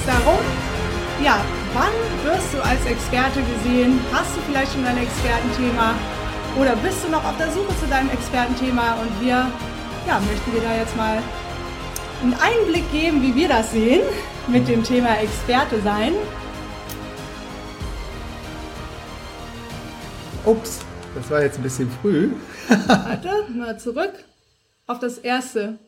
Es darum, ja, wann wirst du als Experte gesehen? Hast du vielleicht schon ein Expertenthema? Oder bist du noch auf der Suche zu deinem Expertenthema? Und wir ja, möchten dir da jetzt mal einen Einblick geben, wie wir das sehen mit dem Thema Experte sein. Ups, das war jetzt ein bisschen früh. Warte, mal zurück auf das erste.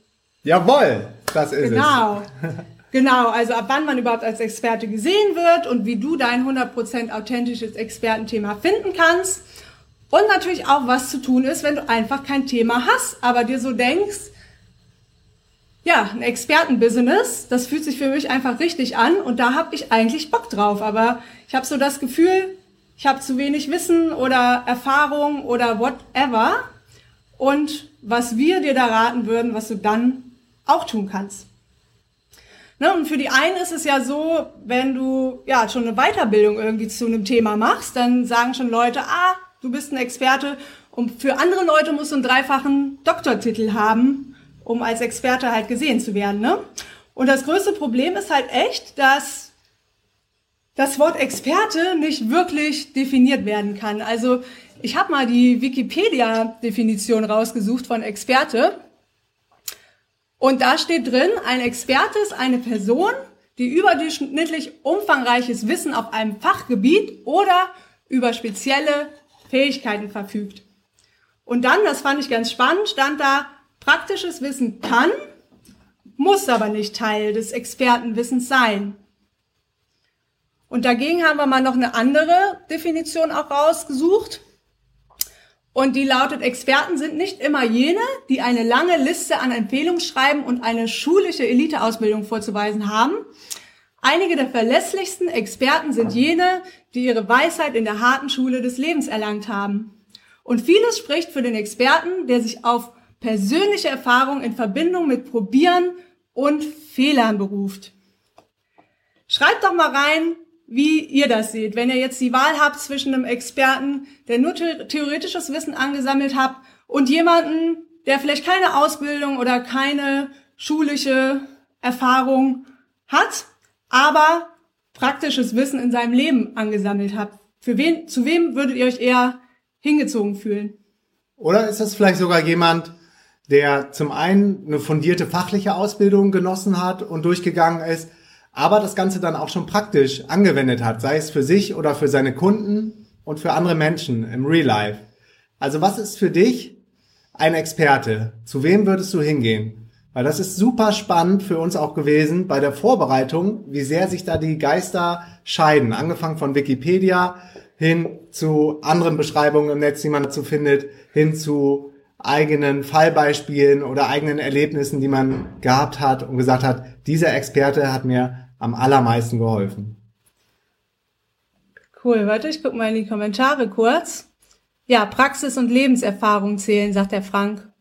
Jawohl, das ist genau. es. Genau. Genau, also ab wann man überhaupt als Experte gesehen wird und wie du dein 100% authentisches Expertenthema finden kannst. Und natürlich auch, was zu tun ist, wenn du einfach kein Thema hast, aber dir so denkst, ja, ein Expertenbusiness, das fühlt sich für mich einfach richtig an und da habe ich eigentlich Bock drauf. Aber ich habe so das Gefühl, ich habe zu wenig Wissen oder Erfahrung oder whatever. Und was wir dir da raten würden, was du dann auch tun kannst. Ne, und für die einen ist es ja so, wenn du ja schon eine Weiterbildung irgendwie zu einem Thema machst, dann sagen schon Leute, ah, du bist ein Experte. Und für andere Leute musst du einen dreifachen Doktortitel haben, um als Experte halt gesehen zu werden. Ne? Und das größte Problem ist halt echt, dass das Wort Experte nicht wirklich definiert werden kann. Also ich habe mal die Wikipedia-Definition rausgesucht von Experte. Und da steht drin, ein Experte ist eine Person, die überdurchschnittlich umfangreiches Wissen auf einem Fachgebiet oder über spezielle Fähigkeiten verfügt. Und dann, das fand ich ganz spannend, stand da, praktisches Wissen kann, muss aber nicht Teil des Expertenwissens sein. Und dagegen haben wir mal noch eine andere Definition auch rausgesucht. Und die lautet, Experten sind nicht immer jene, die eine lange Liste an Empfehlungen schreiben und eine schulische Eliteausbildung vorzuweisen haben. Einige der verlässlichsten Experten sind jene, die ihre Weisheit in der harten Schule des Lebens erlangt haben. Und vieles spricht für den Experten, der sich auf persönliche Erfahrung in Verbindung mit Probieren und Fehlern beruft. Schreibt doch mal rein, wie ihr das seht. Wenn ihr jetzt die Wahl habt zwischen einem Experten, der nur theoretisches Wissen angesammelt hat und jemanden, der vielleicht keine Ausbildung oder keine schulische Erfahrung hat, aber praktisches Wissen in seinem Leben angesammelt hat. Für wen, zu wem würdet ihr euch eher hingezogen fühlen? Oder ist das vielleicht sogar jemand, der zum einen eine fundierte fachliche Ausbildung genossen hat und durchgegangen ist, aber das Ganze dann auch schon praktisch angewendet hat, sei es für sich oder für seine Kunden und für andere Menschen im Real Life. Also was ist für dich ein Experte? Zu wem würdest du hingehen? Weil das ist super spannend für uns auch gewesen bei der Vorbereitung, wie sehr sich da die Geister scheiden. Angefangen von Wikipedia hin zu anderen Beschreibungen im Netz, die man dazu findet, hin zu eigenen Fallbeispielen oder eigenen Erlebnissen, die man gehabt hat und gesagt hat, dieser Experte hat mir am allermeisten geholfen. Cool, warte, ich guck mal in die Kommentare kurz. Ja, Praxis und Lebenserfahrung zählen, sagt der Frank.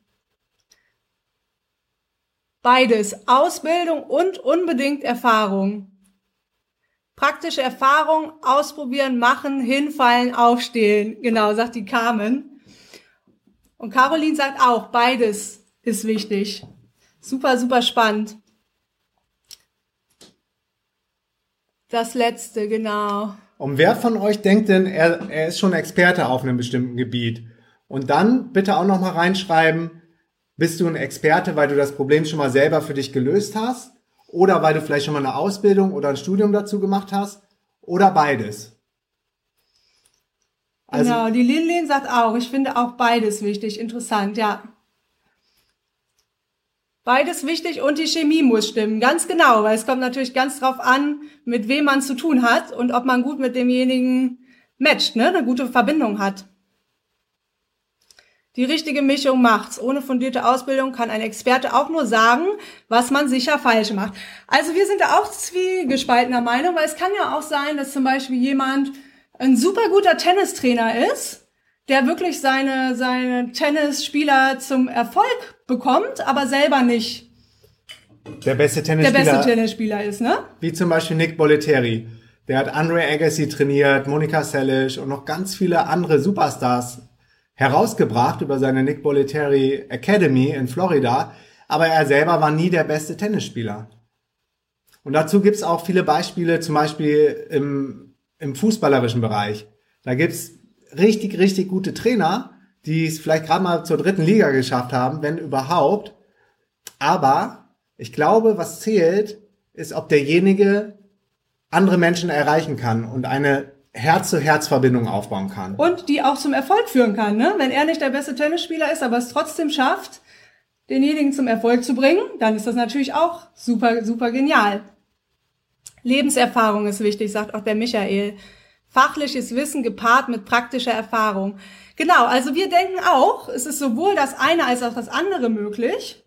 Beides, Ausbildung und unbedingt Erfahrung. Praktische Erfahrung, ausprobieren, machen, hinfallen, aufstehen. Genau, sagt die Carmen. Und Caroline sagt auch, beides ist wichtig. Super, super spannend. Das letzte, genau. Und wer von euch denkt denn, er, er ist schon Experte auf einem bestimmten Gebiet? Und dann bitte auch noch mal reinschreiben, bist du ein Experte, weil du das Problem schon mal selber für dich gelöst hast? Oder weil du vielleicht schon mal eine Ausbildung oder ein Studium dazu gemacht hast? Oder beides? Also, genau, die Linlin sagt auch, ich finde auch beides wichtig. Interessant, ja. Beides wichtig und die Chemie muss stimmen, ganz genau, weil es kommt natürlich ganz drauf an, mit wem man zu tun hat und ob man gut mit demjenigen matcht, ne, eine gute Verbindung hat. Die richtige Mischung macht's. Ohne fundierte Ausbildung kann ein Experte auch nur sagen, was man sicher falsch macht. Also wir sind da auch zwiegespaltener Meinung, weil es kann ja auch sein, dass zum Beispiel jemand ein super guter Tennistrainer ist, der wirklich seine, seine Tennisspieler zum Erfolg bekommt, aber selber nicht der beste Tennisspieler, der beste Tennisspieler ist, ne? Wie zum Beispiel Nick Bollettieri. Der hat Andre Agassi trainiert, Monika Seles und noch ganz viele andere Superstars herausgebracht über seine Nick Bollettieri Academy in Florida, aber er selber war nie der beste Tennisspieler. Und dazu gibt's auch viele Beispiele, zum Beispiel im, im fußballerischen Bereich. Da gibt's richtig, richtig gute Trainer, die es vielleicht gerade mal zur dritten Liga geschafft haben, wenn überhaupt. Aber ich glaube, was zählt, ist, ob derjenige andere Menschen erreichen kann und eine Herz-zu-Herz-Verbindung aufbauen kann. Und die auch zum Erfolg führen kann, ne? Wenn er nicht der beste Tennisspieler ist, aber es trotzdem schafft, denjenigen zum Erfolg zu bringen, dann ist das natürlich auch super, super genial. Lebenserfahrung ist wichtig, sagt auch der Michael. Fachliches Wissen gepaart mit praktischer Erfahrung. Genau, also wir denken auch, es ist sowohl das eine als auch das andere möglich,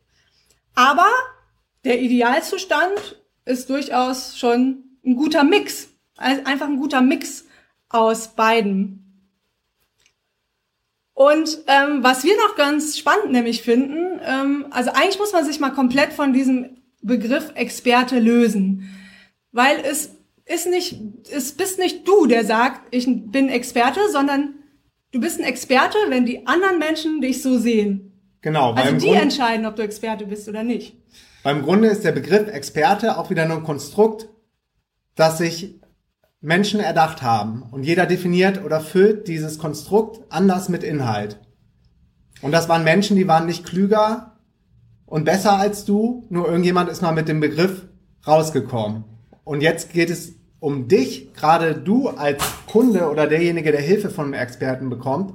aber der Idealzustand ist durchaus schon ein guter Mix. Einfach ein guter Mix aus beiden. Und ähm, was wir noch ganz spannend nämlich finden, ähm, also eigentlich muss man sich mal komplett von diesem Begriff Experte lösen, weil es ist nicht, es bist nicht du, der sagt, ich bin Experte, sondern du bist ein Experte, wenn die anderen Menschen dich so sehen. Genau. Also die Grund, entscheiden, ob du Experte bist oder nicht. Beim Grunde ist der Begriff Experte auch wieder nur ein Konstrukt, das sich Menschen erdacht haben. Und jeder definiert oder füllt dieses Konstrukt anders mit Inhalt. Und das waren Menschen, die waren nicht klüger und besser als du, nur irgendjemand ist mal mit dem Begriff rausgekommen. Und jetzt geht es um dich, gerade du als Kunde oder derjenige, der Hilfe von einem Experten bekommt,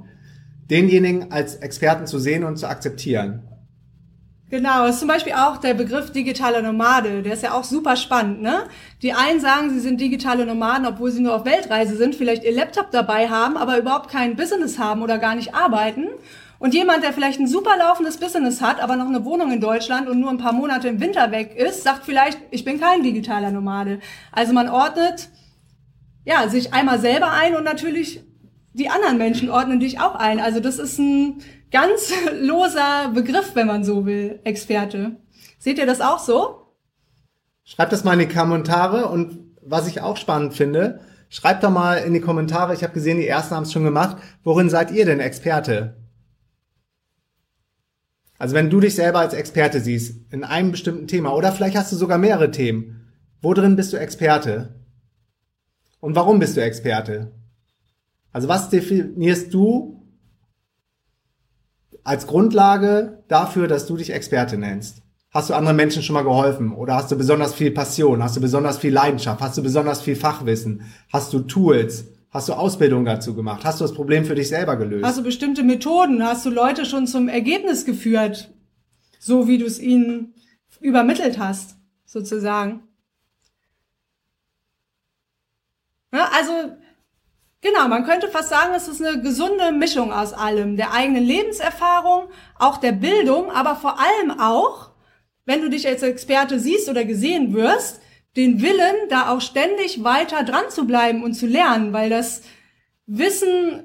denjenigen als Experten zu sehen und zu akzeptieren. Genau, ist zum Beispiel auch der Begriff digitaler Nomade, der ist ja auch super spannend, ne? Die einen sagen, sie sind digitale Nomaden, obwohl sie nur auf Weltreise sind, vielleicht ihr Laptop dabei haben, aber überhaupt kein Business haben oder gar nicht arbeiten. Und jemand, der vielleicht ein super laufendes Business hat, aber noch eine Wohnung in Deutschland und nur ein paar Monate im Winter weg ist, sagt vielleicht, ich bin kein digitaler Nomade. Also man ordnet, ja, sich einmal selber ein und natürlich die anderen Menschen ordnen dich auch ein. Also das ist ein ganz loser Begriff, wenn man so will, Experte. Seht ihr das auch so? Schreibt das mal in die Kommentare und was ich auch spannend finde, schreibt da mal in die Kommentare, ich habe gesehen, die ersten haben es schon gemacht, worin seid ihr denn Experte? Also wenn du dich selber als Experte siehst, in einem bestimmten Thema, oder vielleicht hast du sogar mehrere Themen, wo drin bist du Experte? Und warum bist du Experte? Also was definierst du als Grundlage dafür, dass du dich Experte nennst? Hast du anderen Menschen schon mal geholfen? Oder hast du besonders viel Passion? Hast du besonders viel Leidenschaft? Hast du besonders viel Fachwissen? Hast du Tools? Hast du Ausbildung dazu gemacht? Hast du das Problem für dich selber gelöst? Hast du bestimmte Methoden? Hast du Leute schon zum Ergebnis geführt? So wie du es ihnen übermittelt hast, sozusagen. Ja, also Genau, man könnte fast sagen, es ist eine gesunde Mischung aus allem. Der eigenen Lebenserfahrung, auch der Bildung, aber vor allem auch, wenn du dich als Experte siehst oder gesehen wirst, den Willen, da auch ständig weiter dran zu bleiben und zu lernen, weil das Wissen,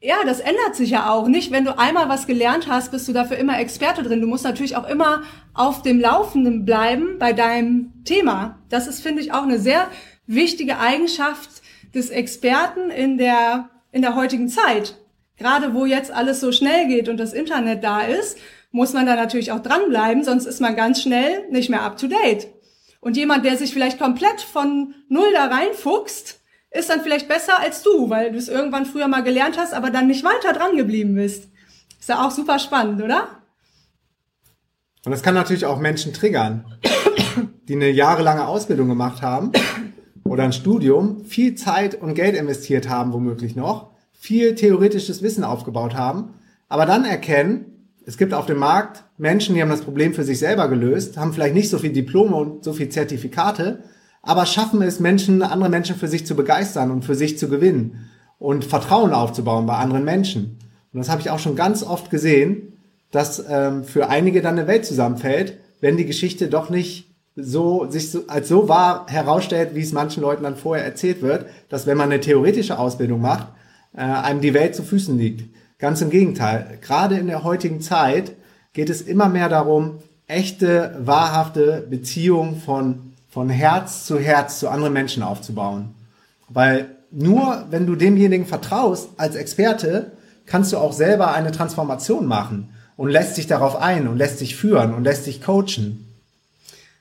ja, das ändert sich ja auch. Nicht, wenn du einmal was gelernt hast, bist du dafür immer Experte drin. Du musst natürlich auch immer auf dem Laufenden bleiben bei deinem Thema. Das ist, finde ich, auch eine sehr wichtige Eigenschaft, des Experten in der, in der heutigen Zeit. Gerade wo jetzt alles so schnell geht und das Internet da ist, muss man da natürlich auch dranbleiben, sonst ist man ganz schnell nicht mehr up to date. Und jemand, der sich vielleicht komplett von Null da reinfuchst, ist dann vielleicht besser als du, weil du es irgendwann früher mal gelernt hast, aber dann nicht weiter dran geblieben bist. Ist ja auch super spannend, oder? Und das kann natürlich auch Menschen triggern, die eine jahrelange Ausbildung gemacht haben oder ein Studium viel Zeit und Geld investiert haben, womöglich noch, viel theoretisches Wissen aufgebaut haben, aber dann erkennen, es gibt auf dem Markt Menschen, die haben das Problem für sich selber gelöst, haben vielleicht nicht so viel Diplome und so viel Zertifikate, aber schaffen es, Menschen, andere Menschen für sich zu begeistern und für sich zu gewinnen und Vertrauen aufzubauen bei anderen Menschen. Und das habe ich auch schon ganz oft gesehen, dass ähm, für einige dann eine Welt zusammenfällt, wenn die Geschichte doch nicht so sich so, als so wahr herausstellt, wie es manchen Leuten dann vorher erzählt wird, dass wenn man eine theoretische Ausbildung macht, äh, einem die Welt zu Füßen liegt. Ganz im Gegenteil. Gerade in der heutigen Zeit geht es immer mehr darum, echte, wahrhafte Beziehungen von, von Herz zu Herz zu anderen Menschen aufzubauen. Weil nur wenn du demjenigen vertraust als Experte, kannst du auch selber eine Transformation machen und lässt sich darauf ein und lässt sich führen und lässt sich coachen.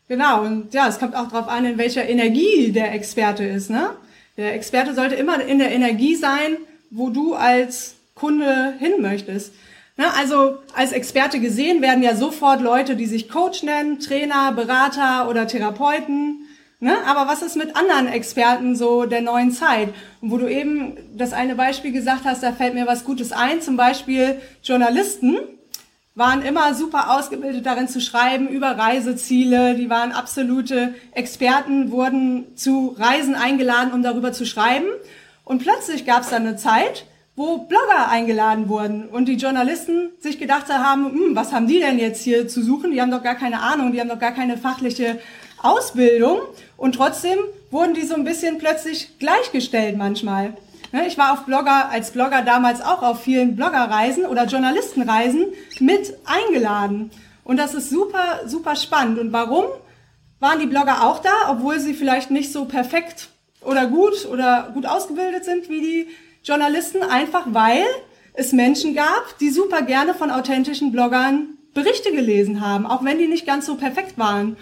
Genau, und ja, es kommt auch darauf an, in welcher Energie der Experte ist. Ne? Der Experte sollte immer in der Energie sein, wo du als Kunde hin möchtest. Ne? Also als Experte gesehen werden ja sofort Leute, die sich Coach nennen, Trainer, Berater oder Therapeuten. Ne? Aber was ist mit anderen Experten so der neuen Zeit? Und wo du eben das eine Beispiel gesagt hast, da fällt mir was Gutes ein, zum Beispiel Journalisten waren immer super ausgebildet darin zu schreiben über Reiseziele. Die waren absolute Experten, wurden zu Reisen eingeladen, um darüber zu schreiben. Und plötzlich gab es dann eine Zeit, wo Blogger eingeladen wurden und die Journalisten sich gedacht haben, hm, was haben die denn jetzt hier zu suchen? Die haben doch gar keine Ahnung, die haben doch gar keine fachliche Ausbildung. Und trotzdem wurden die so ein bisschen plötzlich gleichgestellt manchmal. Ne, ich war auf Blogger, als Blogger damals auch auf vielen Bloggerreisen oder Journalistenreisen mit eingeladen. Und das ist super, super spannend. Und warum waren die Blogger auch da, obwohl sie vielleicht nicht so perfekt oder gut oder gut ausgebildet sind wie die Journalisten? Einfach weil es Menschen gab, die super gerne von authentischen Bloggern Berichte gelesen haben, auch wenn die nicht ganz so perfekt waren.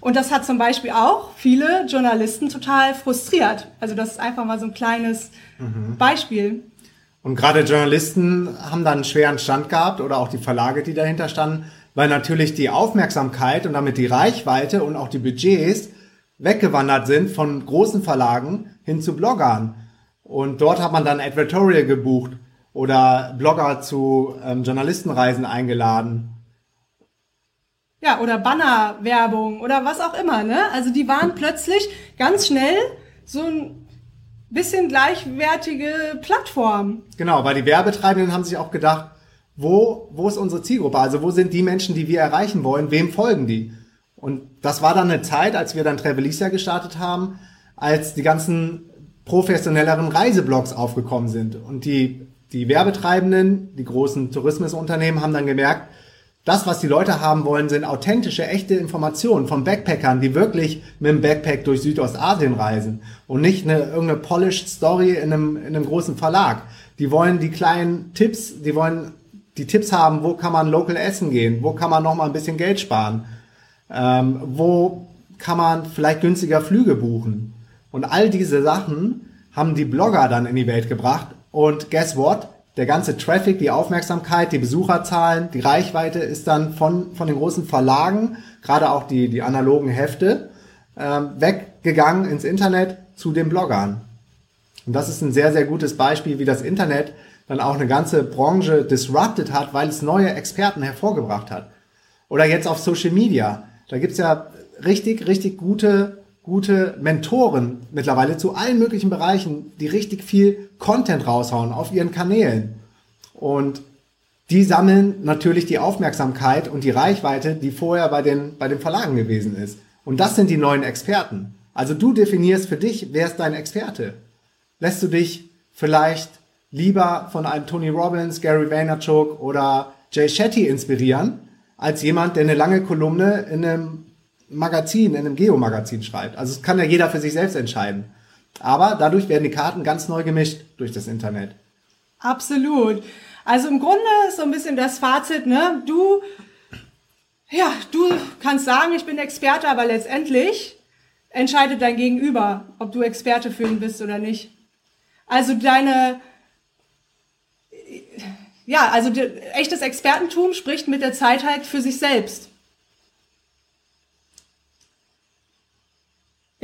Und das hat zum Beispiel auch viele Journalisten total frustriert. Also das ist einfach mal so ein kleines mhm. Beispiel. Und gerade Journalisten haben dann einen schweren Stand gehabt oder auch die Verlage, die dahinter standen, weil natürlich die Aufmerksamkeit und damit die Reichweite und auch die Budgets weggewandert sind von großen Verlagen hin zu Bloggern. Und dort hat man dann Advertorial gebucht oder Blogger zu ähm, Journalistenreisen eingeladen ja, oder Bannerwerbung oder was auch immer, ne? Also die waren plötzlich ganz schnell so ein bisschen gleichwertige Plattform. Genau, weil die Werbetreibenden haben sich auch gedacht, wo, wo ist unsere Zielgruppe? Also wo sind die Menschen, die wir erreichen wollen? Wem folgen die? Und das war dann eine Zeit, als wir dann Travelisia gestartet haben, als die ganzen professionelleren Reiseblogs aufgekommen sind. Und die, die Werbetreibenden, die großen Tourismusunternehmen haben dann gemerkt, das, was die Leute haben wollen, sind authentische, echte Informationen von Backpackern, die wirklich mit dem Backpack durch Südostasien reisen und nicht eine irgendeine polished Story in einem, in einem großen Verlag. Die wollen die kleinen Tipps, die wollen die Tipps haben, wo kann man local essen gehen, wo kann man noch mal ein bisschen Geld sparen, ähm, wo kann man vielleicht günstiger Flüge buchen. Und all diese Sachen haben die Blogger dann in die Welt gebracht. Und guess what? der ganze Traffic, die Aufmerksamkeit, die Besucherzahlen, die Reichweite ist dann von, von den großen Verlagen, gerade auch die, die analogen Hefte, ähm, weggegangen ins Internet zu den Bloggern. Und das ist ein sehr, sehr gutes Beispiel, wie das Internet dann auch eine ganze Branche disrupted hat, weil es neue Experten hervorgebracht hat. Oder jetzt auf Social Media. Da gibt's ja richtig, richtig gute gute Mentoren mittlerweile zu allen möglichen Bereichen, die richtig viel Content raushauen auf ihren Kanälen. Und die sammeln natürlich die Aufmerksamkeit und die Reichweite, die vorher bei den, bei den Verlagen gewesen ist. Und das sind die neuen Experten. Also du definierst für dich, wer ist dein Experte? Lässt du dich vielleicht lieber von einem Tony Robbins, Gary Vaynerchuk oder Jay Shetty inspirieren, als jemand, der eine lange Kolumne in einem Magazin, in einem Geomagazin schreibt. Also es kann ja jeder für sich selbst entscheiden. Aber dadurch werden die Karten ganz neu gemischt durch das Internet. Absolut. Also im Grunde ist so ein bisschen das Fazit, ne? Du, ja, du kannst sagen, ich bin Experte, aber letztendlich entscheidet dein Gegenüber, ob du Experte für ihn bist oder nicht. Also deine, ja, also echtes Expertentum spricht mit der Zeit halt für sich selbst.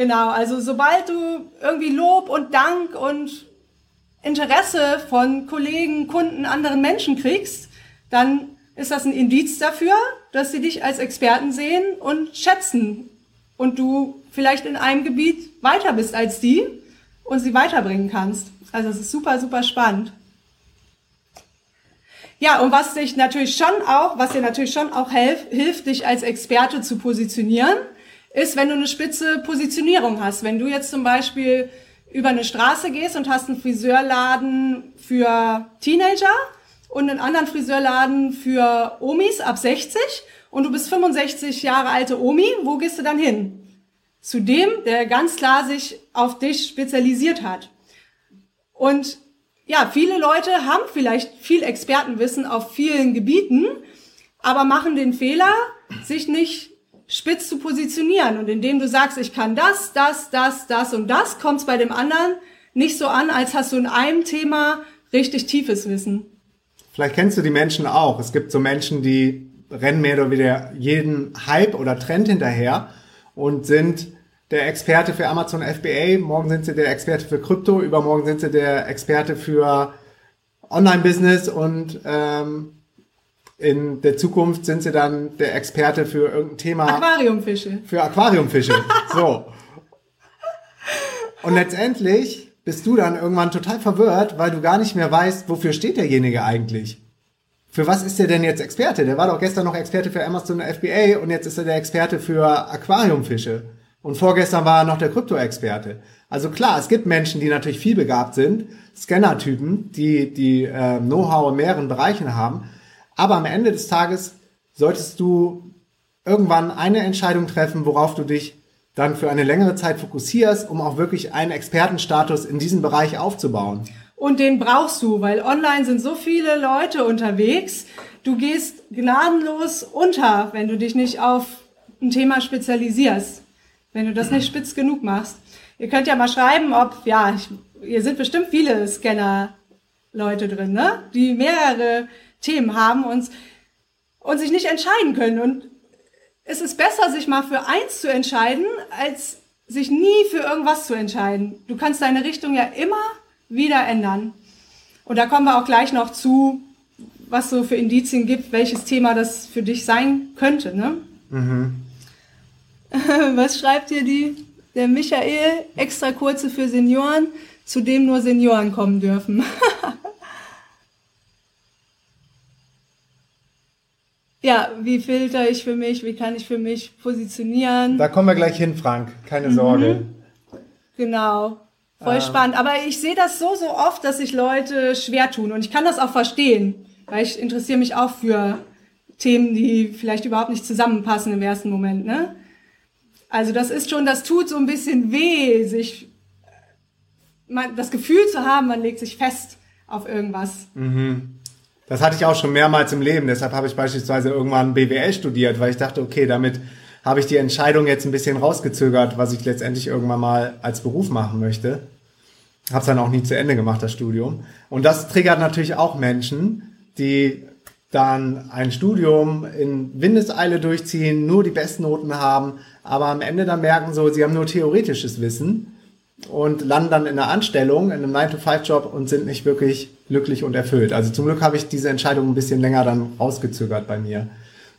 Genau, also sobald du irgendwie Lob und Dank und Interesse von Kollegen, Kunden, anderen Menschen kriegst, dann ist das ein Indiz dafür, dass sie dich als Experten sehen und schätzen und du vielleicht in einem Gebiet weiter bist als die und sie weiterbringen kannst. Also es ist super, super spannend. Ja, und was dich natürlich schon auch, was dir natürlich schon auch helf, hilft, dich als Experte zu positionieren, ist, wenn du eine spitze Positionierung hast. Wenn du jetzt zum Beispiel über eine Straße gehst und hast einen Friseurladen für Teenager und einen anderen Friseurladen für Omis ab 60 und du bist 65 Jahre alte Omi, wo gehst du dann hin? Zu dem, der ganz klar sich auf dich spezialisiert hat. Und ja, viele Leute haben vielleicht viel Expertenwissen auf vielen Gebieten, aber machen den Fehler, sich nicht spitz zu positionieren. Und indem du sagst, ich kann das, das, das, das und das, kommt es bei dem anderen nicht so an, als hast du in einem Thema richtig tiefes Wissen. Vielleicht kennst du die Menschen auch. Es gibt so Menschen, die rennen mehr oder weniger jeden Hype oder Trend hinterher und sind der Experte für Amazon FBA, morgen sind sie der Experte für Krypto, übermorgen sind sie der Experte für Online-Business und ähm, in der Zukunft sind sie dann der Experte für irgendein Thema. Aquariumfische. Für Aquariumfische. so. Und letztendlich bist du dann irgendwann total verwirrt, weil du gar nicht mehr weißt, wofür steht derjenige eigentlich. Für was ist der denn jetzt Experte? Der war doch gestern noch Experte für Amazon FBA und jetzt ist er der Experte für Aquariumfische. Und vorgestern war er noch der Krypto-Experte. Also klar, es gibt Menschen, die natürlich viel begabt sind, Scanner-Typen, die, die äh, Know-how in mehreren Bereichen haben. Aber am Ende des Tages solltest du irgendwann eine Entscheidung treffen, worauf du dich dann für eine längere Zeit fokussierst, um auch wirklich einen Expertenstatus in diesem Bereich aufzubauen. Und den brauchst du, weil online sind so viele Leute unterwegs. Du gehst gnadenlos unter, wenn du dich nicht auf ein Thema spezialisierst wenn du das nicht spitz genug machst. Ihr könnt ja mal schreiben, ob, ja, ich, hier sind bestimmt viele Scanner-Leute drin, ne? Die mehrere Themen haben und, und sich nicht entscheiden können. Und es ist besser, sich mal für eins zu entscheiden, als sich nie für irgendwas zu entscheiden. Du kannst deine Richtung ja immer wieder ändern. Und da kommen wir auch gleich noch zu, was so für Indizien gibt, welches Thema das für dich sein könnte. Ne? Mhm. Was schreibt dir die? Der Michael, extra kurze für Senioren, zu dem nur Senioren kommen dürfen. ja, wie filter ich für mich? Wie kann ich für mich positionieren? Da kommen wir gleich hin, Frank. Keine mhm. Sorge. Genau. Voll ähm. spannend. Aber ich sehe das so, so oft, dass sich Leute schwer tun. Und ich kann das auch verstehen, weil ich interessiere mich auch für Themen, die vielleicht überhaupt nicht zusammenpassen im ersten Moment. Ne? Also das ist schon, das tut so ein bisschen weh, sich man, das Gefühl zu haben, man legt sich fest auf irgendwas. Mhm. Das hatte ich auch schon mehrmals im Leben. Deshalb habe ich beispielsweise irgendwann BWL studiert, weil ich dachte, okay, damit habe ich die Entscheidung jetzt ein bisschen rausgezögert, was ich letztendlich irgendwann mal als Beruf machen möchte. Habe es dann auch nie zu Ende gemacht, das Studium. Und das triggert natürlich auch Menschen, die dann ein Studium in Windeseile durchziehen, nur die besten Noten haben, aber am Ende dann merken so, sie haben nur theoretisches Wissen und landen dann in einer Anstellung, in einem 9-to-5-Job und sind nicht wirklich glücklich und erfüllt. Also zum Glück habe ich diese Entscheidung ein bisschen länger dann rausgezögert bei mir.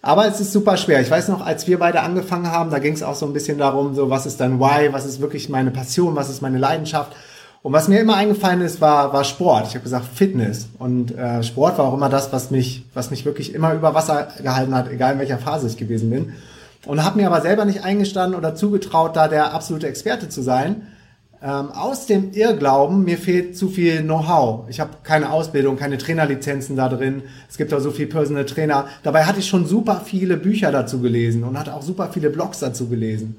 Aber es ist super schwer. Ich weiß noch, als wir beide angefangen haben, da ging es auch so ein bisschen darum, so was ist dein Why, was ist wirklich meine Passion, was ist meine Leidenschaft. Und was mir immer eingefallen ist, war, war Sport. Ich habe gesagt Fitness. Und äh, Sport war auch immer das, was mich, was mich wirklich immer über Wasser gehalten hat, egal in welcher Phase ich gewesen bin. Und habe mir aber selber nicht eingestanden oder zugetraut, da der absolute Experte zu sein. Ähm, aus dem Irrglauben, mir fehlt zu viel Know-how. Ich habe keine Ausbildung, keine Trainerlizenzen da drin. Es gibt auch so viel Personal Trainer. Dabei hatte ich schon super viele Bücher dazu gelesen und hatte auch super viele Blogs dazu gelesen.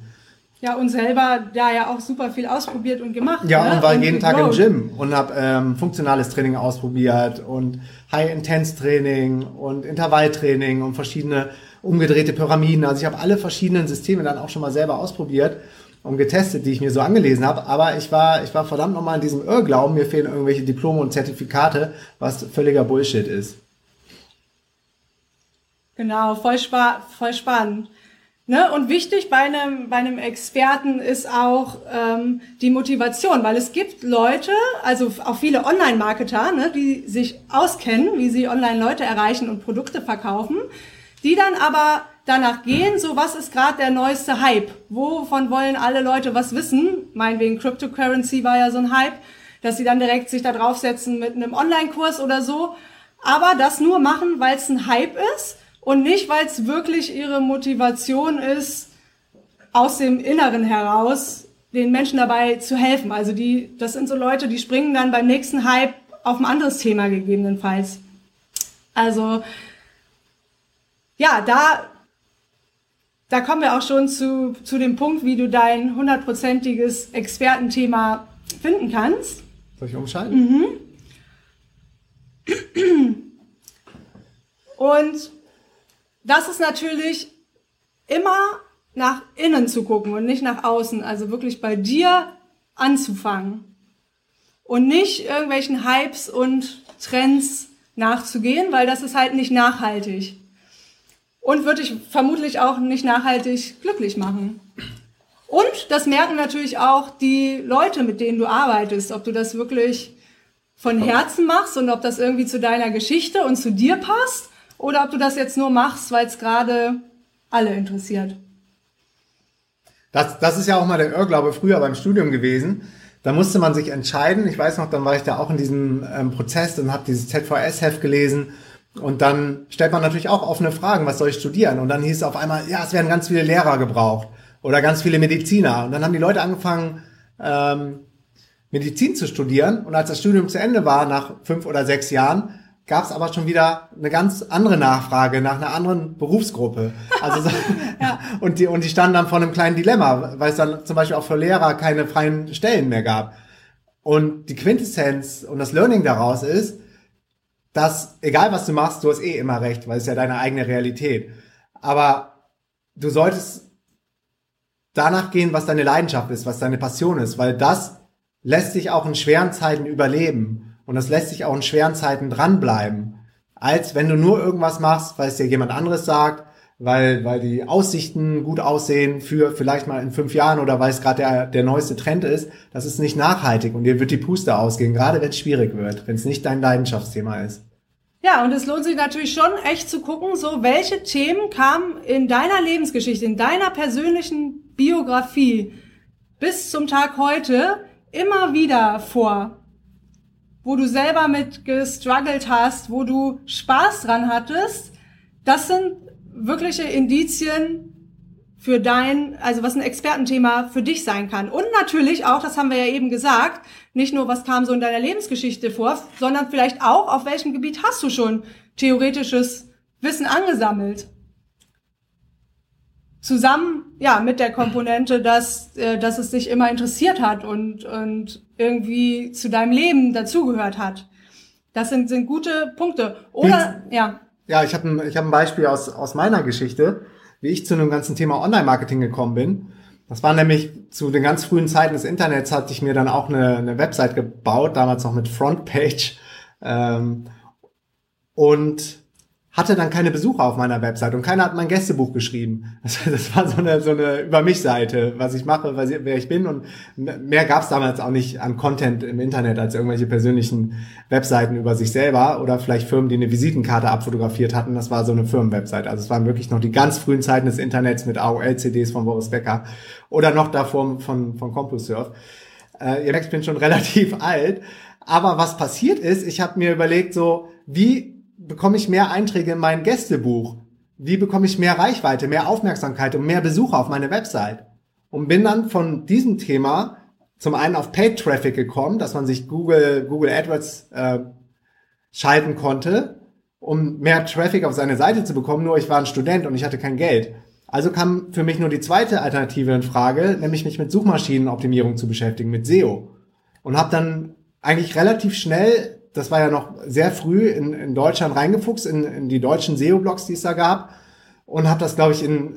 Ja, und selber da ja auch super viel ausprobiert und gemacht. Ja, ne? und war und jeden Tag im Gym und habe ähm, funktionales Training ausprobiert und High-Intense-Training und Intervalltraining und verschiedene umgedrehte Pyramiden. Also ich habe alle verschiedenen Systeme dann auch schon mal selber ausprobiert und getestet, die ich mir so angelesen habe. Aber ich war, ich war verdammt nochmal in diesem Irrglauben, mir fehlen irgendwelche Diplome und Zertifikate, was völliger Bullshit ist. Genau, voll, spa voll spannend. Ne? Und wichtig bei einem, bei einem Experten ist auch ähm, die Motivation, weil es gibt Leute, also auch viele Online-Marketer, ne, die sich auskennen, wie sie Online-Leute erreichen und Produkte verkaufen, die dann aber danach gehen, so was ist gerade der neueste Hype? Wovon wollen alle Leute was wissen? Meinetwegen Cryptocurrency war ja so ein Hype, dass sie dann direkt sich da draufsetzen mit einem Online-Kurs oder so. aber das nur machen, weil es ein Hype ist und nicht, weil es wirklich ihre Motivation ist, aus dem Inneren heraus den Menschen dabei zu helfen. Also die, das sind so Leute, die springen dann beim nächsten Hype auf ein anderes Thema gegebenenfalls. Also ja, da da kommen wir auch schon zu, zu dem Punkt, wie du dein hundertprozentiges Expertenthema finden kannst. Soll ich umschalten? Mhm. Und das ist natürlich immer nach innen zu gucken und nicht nach außen. Also wirklich bei dir anzufangen. Und nicht irgendwelchen Hypes und Trends nachzugehen, weil das ist halt nicht nachhaltig. Und würde ich vermutlich auch nicht nachhaltig glücklich machen. Und das merken natürlich auch die Leute, mit denen du arbeitest, ob du das wirklich von Herzen machst und ob das irgendwie zu deiner Geschichte und zu dir passt oder ob du das jetzt nur machst, weil es gerade alle interessiert. Das, das ist ja auch mal der Irrglaube früher beim Studium gewesen. Da musste man sich entscheiden. Ich weiß noch, dann war ich da auch in diesem ähm, Prozess und habe dieses ZVS-Heft gelesen. Und dann stellt man natürlich auch offene Fragen, was soll ich studieren? Und dann hieß es auf einmal, ja, es werden ganz viele Lehrer gebraucht oder ganz viele Mediziner. Und dann haben die Leute angefangen, ähm, Medizin zu studieren. Und als das Studium zu Ende war, nach fünf oder sechs Jahren, gab es aber schon wieder eine ganz andere Nachfrage nach einer anderen Berufsgruppe. Also ja. und die und die standen dann vor einem kleinen Dilemma, weil es dann zum Beispiel auch für Lehrer keine freien Stellen mehr gab. Und die Quintessenz und das Learning daraus ist, dass egal was du machst, du hast eh immer recht, weil es ja deine eigene Realität. Aber du solltest danach gehen, was deine Leidenschaft ist, was deine Passion ist, weil das lässt sich auch in schweren Zeiten überleben. Und das lässt sich auch in schweren Zeiten dranbleiben, als wenn du nur irgendwas machst, weil es dir jemand anderes sagt, weil, weil die Aussichten gut aussehen für vielleicht mal in fünf Jahren oder weil es gerade der, der neueste Trend ist. Das ist nicht nachhaltig und dir wird die Puste ausgehen, gerade wenn es schwierig wird, wenn es nicht dein Leidenschaftsthema ist. Ja, und es lohnt sich natürlich schon echt zu gucken, so welche Themen kamen in deiner Lebensgeschichte, in deiner persönlichen Biografie bis zum Tag heute immer wieder vor wo du selber mit gestruggelt hast, wo du Spaß dran hattest, das sind wirkliche Indizien für dein, also was ein Expertenthema für dich sein kann. Und natürlich auch, das haben wir ja eben gesagt, nicht nur, was kam so in deiner Lebensgeschichte vor, sondern vielleicht auch, auf welchem Gebiet hast du schon theoretisches Wissen angesammelt zusammen ja mit der Komponente, dass äh, dass es dich immer interessiert hat und und irgendwie zu deinem Leben dazugehört hat. Das sind sind gute Punkte. Oder wie, ja. Ja, ich habe ein, ich hab ein Beispiel aus aus meiner Geschichte, wie ich zu einem ganzen Thema Online-Marketing gekommen bin. Das war nämlich zu den ganz frühen Zeiten des Internets hatte ich mir dann auch eine, eine Website gebaut, damals noch mit Frontpage. Ähm, und hatte dann keine Besucher auf meiner Website und keiner hat mein Gästebuch geschrieben. Das, das war so eine, so eine über mich Seite, was ich mache, wer ich bin und mehr gab es damals auch nicht an Content im Internet als irgendwelche persönlichen Webseiten über sich selber oder vielleicht Firmen, die eine Visitenkarte abfotografiert hatten. Das war so eine Firmenwebsite. Also es waren wirklich noch die ganz frühen Zeiten des Internets mit AOL-CDs von Boris Becker oder noch davor von, von CompuServe. Äh, ihr merkt, ich bin schon relativ alt. Aber was passiert ist, ich habe mir überlegt, so wie bekomme ich mehr Einträge in mein Gästebuch? Wie bekomme ich mehr Reichweite, mehr Aufmerksamkeit und mehr Besucher auf meine Website? Und bin dann von diesem Thema zum einen auf Paid Traffic gekommen, dass man sich Google, Google AdWords äh, schalten konnte, um mehr Traffic auf seine Seite zu bekommen. Nur ich war ein Student und ich hatte kein Geld. Also kam für mich nur die zweite Alternative in Frage, nämlich mich mit Suchmaschinenoptimierung zu beschäftigen, mit SEO. Und habe dann eigentlich relativ schnell das war ja noch sehr früh in, in Deutschland reingefuchst, in, in die deutschen SEO-Blogs, die es da gab. Und habe das, glaube ich, in,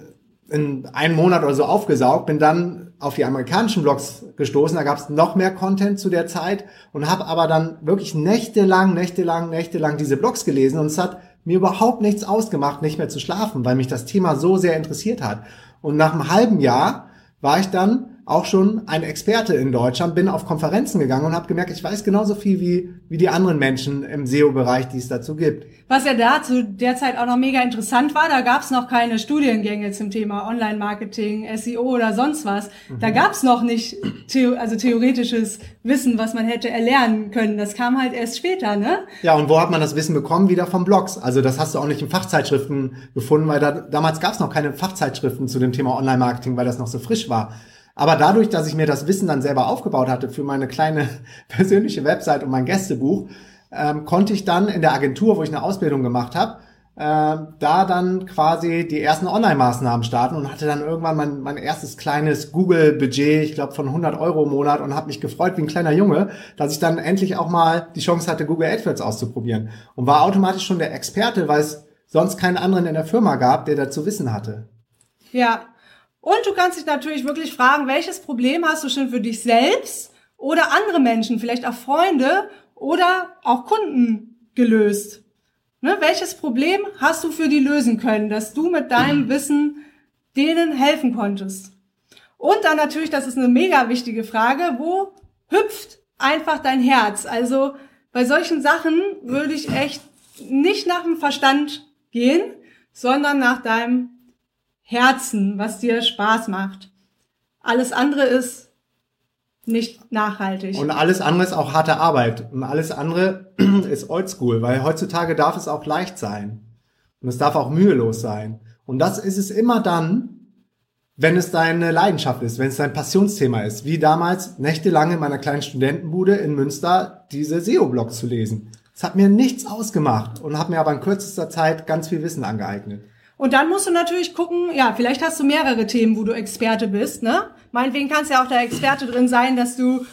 in einem Monat oder so aufgesaugt. Bin dann auf die amerikanischen Blogs gestoßen. Da gab es noch mehr Content zu der Zeit. Und habe aber dann wirklich nächtelang, nächtelang, nächtelang diese Blogs gelesen. Und es hat mir überhaupt nichts ausgemacht, nicht mehr zu schlafen, weil mich das Thema so sehr interessiert hat. Und nach einem halben Jahr war ich dann auch schon ein Experte in Deutschland, bin auf Konferenzen gegangen und habe gemerkt, ich weiß genauso viel wie, wie die anderen Menschen im SEO-Bereich, die es dazu gibt. Was ja da zu der Zeit auch noch mega interessant war, da gab es noch keine Studiengänge zum Thema Online-Marketing, SEO oder sonst was. Mhm. Da gab es noch nicht theo also theoretisches Wissen, was man hätte erlernen können. Das kam halt erst später, ne? Ja, und wo hat man das Wissen bekommen? Wieder vom Blogs. Also das hast du auch nicht in Fachzeitschriften gefunden, weil da, damals gab es noch keine Fachzeitschriften zu dem Thema Online-Marketing, weil das noch so frisch war. Aber dadurch, dass ich mir das Wissen dann selber aufgebaut hatte für meine kleine persönliche Website und mein Gästebuch, ähm, konnte ich dann in der Agentur, wo ich eine Ausbildung gemacht habe, äh, da dann quasi die ersten Online-Maßnahmen starten und hatte dann irgendwann mein, mein erstes kleines Google-Budget, ich glaube von 100 Euro im Monat und habe mich gefreut wie ein kleiner Junge, dass ich dann endlich auch mal die Chance hatte, Google AdWords auszuprobieren und war automatisch schon der Experte, weil es sonst keinen anderen in der Firma gab, der dazu Wissen hatte. Ja, und du kannst dich natürlich wirklich fragen, welches Problem hast du schon für dich selbst oder andere Menschen, vielleicht auch Freunde oder auch Kunden gelöst? Ne? Welches Problem hast du für die lösen können, dass du mit deinem Wissen denen helfen konntest? Und dann natürlich, das ist eine mega wichtige Frage, wo hüpft einfach dein Herz? Also bei solchen Sachen würde ich echt nicht nach dem Verstand gehen, sondern nach deinem Herzen, was dir Spaß macht. Alles andere ist nicht nachhaltig. Und alles andere ist auch harte Arbeit. Und alles andere ist oldschool, weil heutzutage darf es auch leicht sein. Und es darf auch mühelos sein. Und das ist es immer dann, wenn es deine Leidenschaft ist, wenn es dein Passionsthema ist. Wie damals nächtelang in meiner kleinen Studentenbude in Münster diese SEO-Blogs zu lesen. Es hat mir nichts ausgemacht und hat mir aber in kürzester Zeit ganz viel Wissen angeeignet. Und dann musst du natürlich gucken, ja, vielleicht hast du mehrere Themen, wo du Experte bist, ne? Meinetwegen kannst ja auch der Experte drin sein, dass du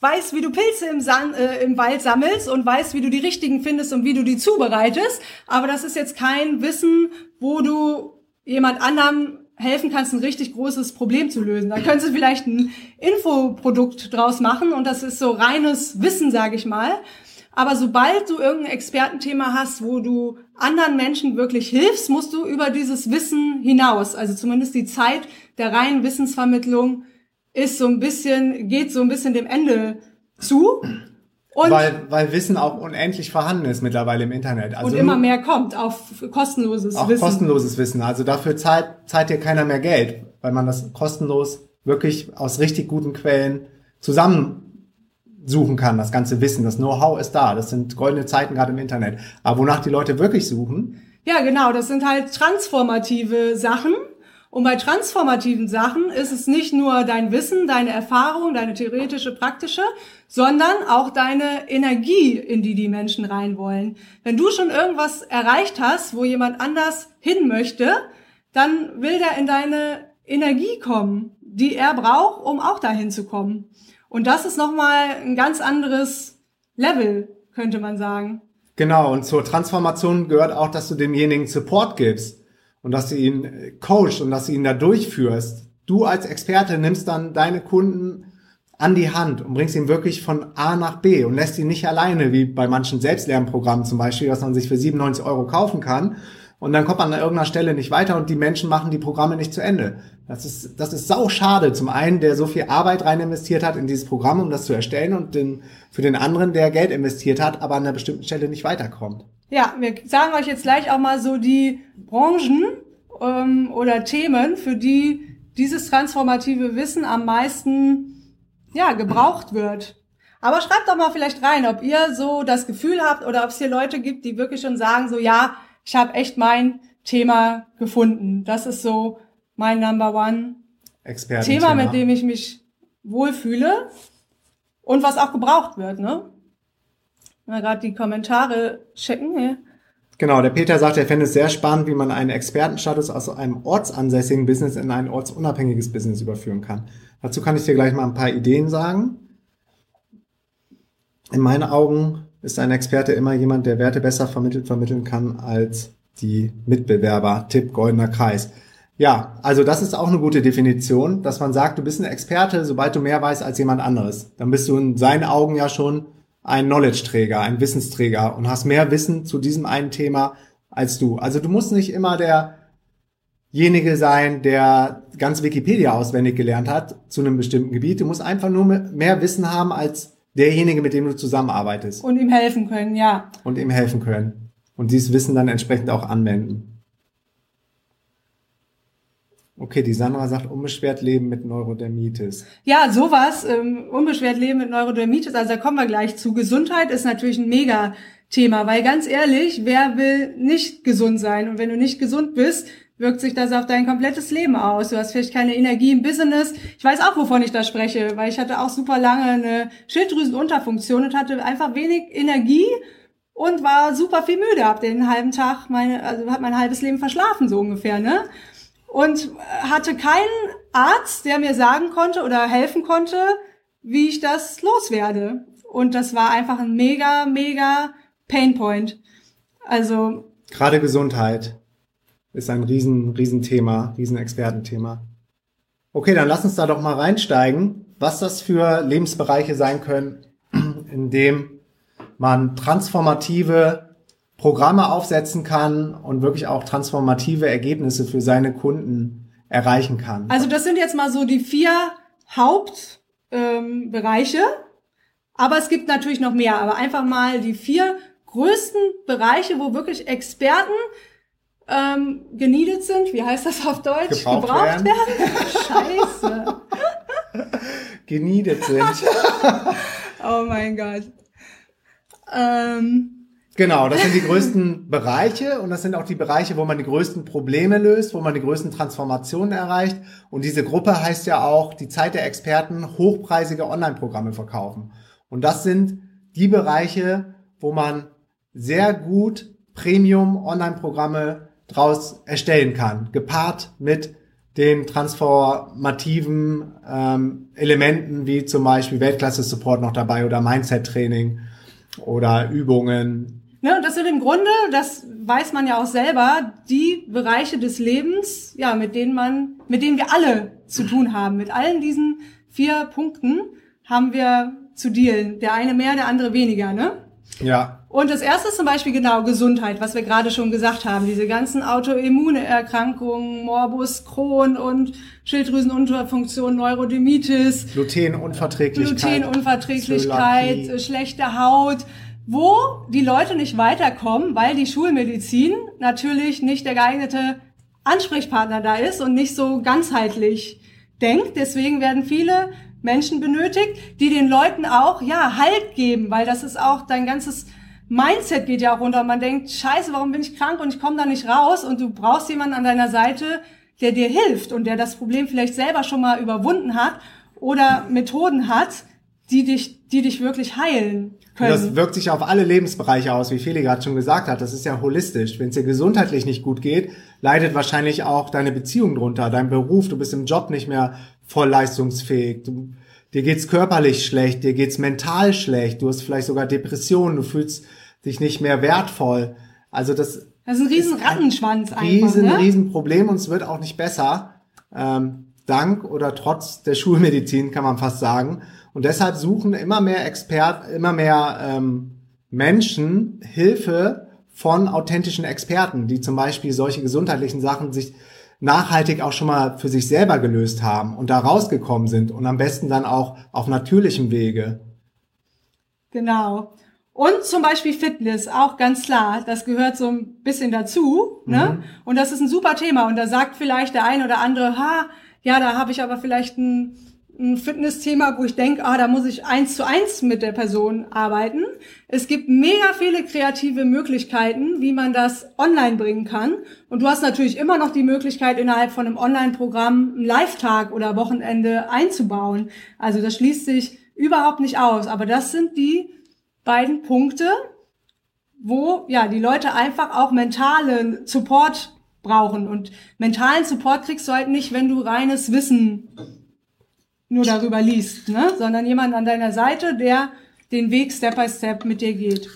weißt, wie du Pilze im, Sand, äh, im Wald sammelst und weißt, wie du die richtigen findest und wie du die zubereitest. Aber das ist jetzt kein Wissen, wo du jemand anderem helfen kannst, ein richtig großes Problem zu lösen. Da könntest du vielleicht ein Infoprodukt draus machen und das ist so reines Wissen, sage ich mal. Aber sobald du irgendein Expertenthema hast, wo du anderen Menschen wirklich hilfst, musst du über dieses Wissen hinaus. Also zumindest die Zeit der reinen Wissensvermittlung ist so ein bisschen, geht so ein bisschen dem Ende zu. Und weil, weil Wissen auch unendlich vorhanden ist mittlerweile im Internet. Also und immer mehr kommt auf kostenloses auch Wissen. kostenloses Wissen. Also dafür zahlt, zahlt dir keiner mehr Geld, weil man das kostenlos wirklich aus richtig guten Quellen zusammen suchen kann, das ganze Wissen, das Know-how ist da. Das sind goldene Zeiten gerade im Internet. Aber wonach die Leute wirklich suchen? Ja, genau, das sind halt transformative Sachen. Und bei transformativen Sachen ist es nicht nur dein Wissen, deine Erfahrung, deine theoretische, praktische, sondern auch deine Energie, in die die Menschen rein wollen. Wenn du schon irgendwas erreicht hast, wo jemand anders hin möchte, dann will der in deine Energie kommen, die er braucht, um auch dahin zu kommen. Und das ist nochmal ein ganz anderes Level, könnte man sagen. Genau, und zur Transformation gehört auch, dass du demjenigen Support gibst und dass du ihn äh, coachst und dass du ihn da durchführst. Du als Experte nimmst dann deine Kunden an die Hand und bringst ihn wirklich von A nach B und lässt ihn nicht alleine, wie bei manchen Selbstlernprogrammen zum Beispiel, was man sich für 97 Euro kaufen kann, und dann kommt man an irgendeiner Stelle nicht weiter und die Menschen machen die Programme nicht zu Ende. Das ist, das ist sau schade. Zum einen, der so viel Arbeit rein investiert hat in dieses Programm, um das zu erstellen und den, für den anderen, der Geld investiert hat, aber an einer bestimmten Stelle nicht weiterkommt. Ja, wir sagen euch jetzt gleich auch mal so die Branchen ähm, oder Themen, für die dieses transformative Wissen am meisten ja, gebraucht wird. Aber schreibt doch mal vielleicht rein, ob ihr so das Gefühl habt oder ob es hier Leute gibt, die wirklich schon sagen, so ja, ich habe echt mein Thema gefunden. Das ist so mein Number One Thema, mit dem ich mich wohlfühle und was auch gebraucht wird. Ne? Mal gerade die Kommentare checken hier. Genau, der Peter sagt, er fände es sehr spannend, wie man einen Expertenstatus aus einem ortsansässigen Business in ein ortsunabhängiges Business überführen kann. Dazu kann ich dir gleich mal ein paar Ideen sagen. In meinen Augen ist ein Experte immer jemand, der Werte besser vermittelt, vermitteln kann als die Mitbewerber. Tipp Goldener Kreis. Ja, also das ist auch eine gute Definition, dass man sagt, du bist ein Experte, sobald du mehr weißt als jemand anderes. Dann bist du in seinen Augen ja schon ein Knowledge-Träger, ein Wissensträger und hast mehr Wissen zu diesem einen Thema als du. Also du musst nicht immer der derjenige sein, der ganz Wikipedia auswendig gelernt hat zu einem bestimmten Gebiet. Du musst einfach nur mehr Wissen haben als derjenige, mit dem du zusammenarbeitest. Und ihm helfen können, ja. Und ihm helfen können. Und dieses Wissen dann entsprechend auch anwenden. Okay, die Sandra sagt unbeschwert leben mit Neurodermitis. Ja, sowas, ähm, unbeschwert leben mit Neurodermitis, also da kommen wir gleich zu. Gesundheit ist natürlich ein mega Thema, weil ganz ehrlich, wer will nicht gesund sein? Und wenn du nicht gesund bist, wirkt sich das auf dein komplettes Leben aus. Du hast vielleicht keine Energie im Business. Ich weiß auch, wovon ich da spreche, weil ich hatte auch super lange eine Schilddrüsenunterfunktion und hatte einfach wenig Energie und war super viel müde. Hab den halben Tag meine, also hat mein halbes Leben verschlafen so ungefähr, ne? und hatte keinen Arzt, der mir sagen konnte oder helfen konnte, wie ich das loswerde. Und das war einfach ein mega, mega Painpoint. Also. Gerade Gesundheit ist ein riesen, riesen Thema, riesen Expertenthema. Okay, dann lass uns da doch mal reinsteigen, was das für Lebensbereiche sein können, in dem man transformative Programme aufsetzen kann und wirklich auch transformative Ergebnisse für seine Kunden erreichen kann. Also das sind jetzt mal so die vier Hauptbereiche, ähm, aber es gibt natürlich noch mehr, aber einfach mal die vier größten Bereiche, wo wirklich Experten ähm, geniedet sind. Wie heißt das auf Deutsch? Gebraucht, Gebraucht werden. werden? Scheiße. geniedet sind. oh mein Gott. Ähm, Genau, das sind die größten Bereiche und das sind auch die Bereiche, wo man die größten Probleme löst, wo man die größten Transformationen erreicht. Und diese Gruppe heißt ja auch die Zeit der Experten hochpreisige Online-Programme verkaufen. Und das sind die Bereiche, wo man sehr gut Premium-Online-Programme draus erstellen kann, gepaart mit den transformativen ähm, Elementen wie zum Beispiel Weltklasse-Support noch dabei oder Mindset-Training oder Übungen, und das sind im Grunde, das weiß man ja auch selber, die Bereiche des Lebens, ja, mit denen man, mit denen wir alle zu tun haben. Mit allen diesen vier Punkten haben wir zu dealen. Der eine mehr, der andere weniger, ne? Ja. Und das erste ist zum Beispiel genau Gesundheit, was wir gerade schon gesagt haben. Diese ganzen Autoimmunerkrankungen, Morbus Crohn und Schilddrüsenunterfunktion, Neurodermitis. Glutenunverträglichkeit. Glutenunverträglichkeit, schlechte Haut wo die Leute nicht weiterkommen, weil die Schulmedizin natürlich nicht der geeignete Ansprechpartner da ist und nicht so ganzheitlich denkt. Deswegen werden viele Menschen benötigt, die den Leuten auch, ja, Halt geben, weil das ist auch dein ganzes Mindset geht ja auch runter. Man denkt, scheiße, warum bin ich krank und ich komme da nicht raus? Und du brauchst jemanden an deiner Seite, der dir hilft und der das Problem vielleicht selber schon mal überwunden hat oder Methoden hat, die dich, die dich wirklich heilen können. das wirkt sich auf alle Lebensbereiche aus, wie Feli gerade schon gesagt hat. Das ist ja holistisch. Wenn es dir gesundheitlich nicht gut geht, leidet wahrscheinlich auch deine Beziehung drunter, dein Beruf. Du bist im Job nicht mehr voll leistungsfähig. Du, dir geht's körperlich schlecht, dir geht's mental schlecht. Du hast vielleicht sogar Depressionen. Du fühlst dich nicht mehr wertvoll. Also das, das ist ein riesen Rattenschwanz ein riesen, einfach. Ne? Riesen Problem und es wird auch nicht besser. Ähm, dank oder trotz der Schulmedizin kann man fast sagen. Und deshalb suchen immer mehr Experten, immer mehr ähm, Menschen Hilfe von authentischen Experten, die zum Beispiel solche gesundheitlichen Sachen sich nachhaltig auch schon mal für sich selber gelöst haben und da rausgekommen sind und am besten dann auch auf natürlichem Wege. Genau. Und zum Beispiel Fitness, auch ganz klar, das gehört so ein bisschen dazu. Ne? Mhm. Und das ist ein super Thema. Und da sagt vielleicht der ein oder andere, ha, ja, da habe ich aber vielleicht ein ein Fitnessthema, wo ich denke, ah, da muss ich eins zu eins mit der Person arbeiten. Es gibt mega viele kreative Möglichkeiten, wie man das online bringen kann. Und du hast natürlich immer noch die Möglichkeit, innerhalb von einem Online-Programm einen Live-Tag oder Wochenende einzubauen. Also das schließt sich überhaupt nicht aus. Aber das sind die beiden Punkte, wo ja die Leute einfach auch mentalen Support brauchen. Und mentalen Support kriegst du halt nicht, wenn du reines Wissen nur darüber liest, ne? sondern jemand an deiner Seite, der den Weg Step by Step mit dir geht.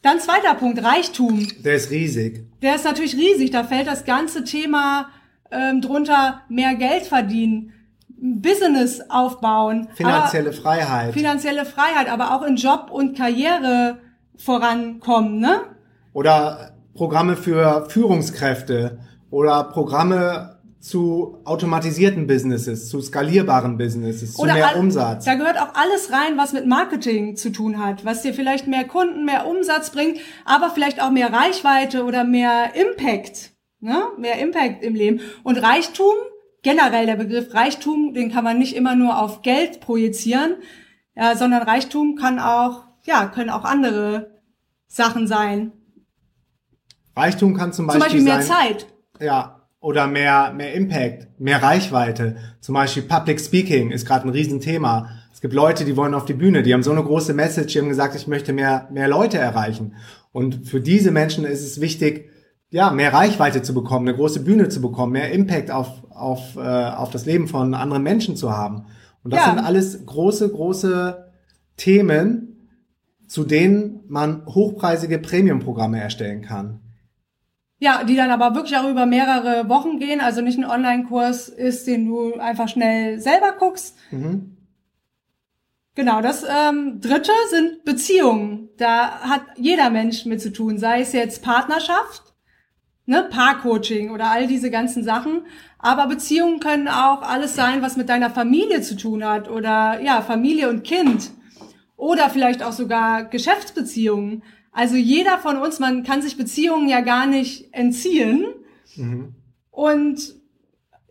Dann zweiter Punkt, Reichtum. Der ist riesig. Der ist natürlich riesig. Da fällt das ganze Thema ähm, drunter, mehr Geld verdienen, Business aufbauen. Finanzielle Freiheit. Finanzielle Freiheit, aber auch in Job und Karriere vorankommen, ne? Oder Programme für Führungskräfte oder Programme zu automatisierten Businesses, zu skalierbaren Businesses, zu Oder mehr all- Umsatz. Da gehört auch alles rein, was mit Marketing zu tun hat, was dir vielleicht mehr Kunden, mehr Umsatz bringt, aber vielleicht auch mehr Reichweite oder mehr Impact, ne? Mehr Impact im Leben. Und Reichtum, generell der Begriff Reichtum, den kann man nicht immer nur auf Geld projizieren, ja, sondern Reichtum kann auch, ja, können auch andere Sachen sein. Reichtum kann zum Zum Beispiel, Beispiel mehr sein, Zeit. Ja, oder mehr, mehr Impact, mehr Reichweite. Zum Beispiel Public Speaking ist gerade ein Riesenthema. Es gibt Leute, die wollen auf die Bühne, die haben so eine große Message, die haben gesagt, ich möchte mehr, mehr Leute erreichen. Und für diese Menschen ist es wichtig, ja, mehr Reichweite zu bekommen, eine große Bühne zu bekommen, mehr Impact auf, auf, äh, auf das Leben von anderen Menschen zu haben. Und das Ja. sind alles große, große Themen, zu denen man hochpreisige Premium-Programme erstellen kann. Ja, die dann aber wirklich auch über mehrere Wochen gehen, also nicht ein Online-Kurs ist, den du einfach schnell selber guckst. Genau, das ähm, dritte sind Beziehungen. Da hat jeder Mensch mit zu tun, sei es jetzt Partnerschaft, ne, Paarcoaching oder all diese ganzen Sachen. Aber Beziehungen können auch alles sein, was mit deiner Familie zu tun hat oder ja, Familie und Kind oder vielleicht auch sogar Geschäftsbeziehungen. Also jeder von uns, man kann sich Beziehungen ja gar nicht entziehen. Und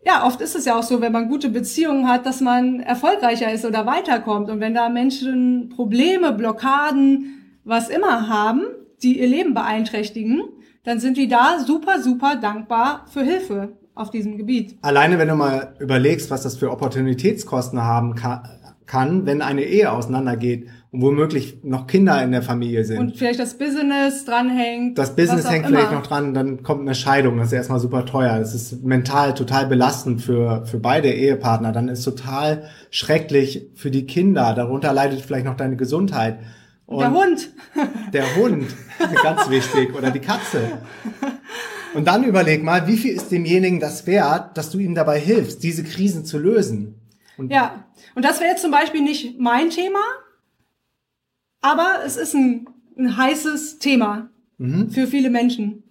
ja, oft ist es ja auch so, wenn man gute Beziehungen hat, dass man erfolgreicher ist oder weiterkommt. Und wenn da Menschen Probleme, Blockaden, was immer haben, die ihr Leben beeinträchtigen, dann sind die da super, super dankbar für Hilfe auf diesem Gebiet. Alleine wenn du mal überlegst, was das für Opportunitätskosten haben ka kann, wenn eine Ehe auseinandergeht und womöglich noch Kinder in der Familie sind. Und vielleicht das Business dranhängt. das Business hängt immer. vielleicht noch dran, dann kommt eine Scheidung, das ist erstmal super teuer. Das ist mental total belastend für, für beide Ehepartner. Dann ist total schrecklich für die Kinder. Darunter leidet vielleicht noch deine Gesundheit. Und Der Hund. Der Hund, ganz wichtig, oder die Katze. Und dann überleg mal, wie viel ist demjenigen das wert, dass du ihm dabei hilfst, diese Krisen zu lösen? Ja, und das wäre jetzt zum Beispiel nicht mein Thema, aber es ist ein, ein heißes Thema Mhm. für viele Menschen.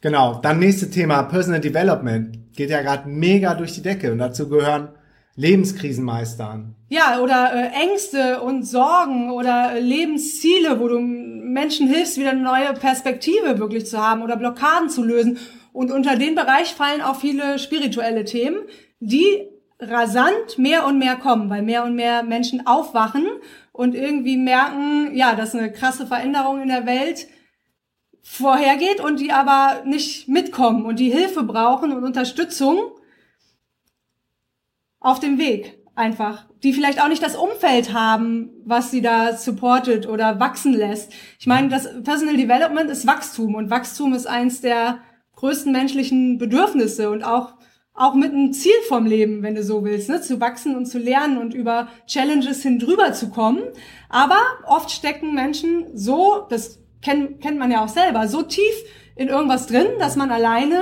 Genau. Dann nächste Thema, Personal Development. Geht ja gerade mega durch die Decke und dazu gehören Lebenskrisen meistern. Ja, oder äh, Ängste und Sorgen oder äh, Lebensziele, wo du Menschen hilfst, wieder eine neue Perspektive wirklich zu haben oder Blockaden zu lösen. Und unter den Bereich fallen auch viele spirituelle Themen, die rasant mehr und mehr kommen, weil mehr und mehr Menschen aufwachen und irgendwie merken, ja, dass eine krasse Veränderung in der Welt vorhergeht und die aber nicht mitkommen und die Hilfe brauchen und Unterstützung auf dem Weg einfach, die vielleicht auch nicht das Umfeld haben, was sie da supportet oder wachsen lässt. Ich meine, das Personal Development ist Wachstum und Wachstum ist eins der größten menschlichen Bedürfnisse und auch auch mit einem Ziel vom Leben, wenn du so willst, ne? zu wachsen und zu lernen und über Challenges hin drüber zu kommen. Aber oft stecken Menschen so, das kennt, kennt man ja auch selber, so tief in irgendwas drin, dass man alleine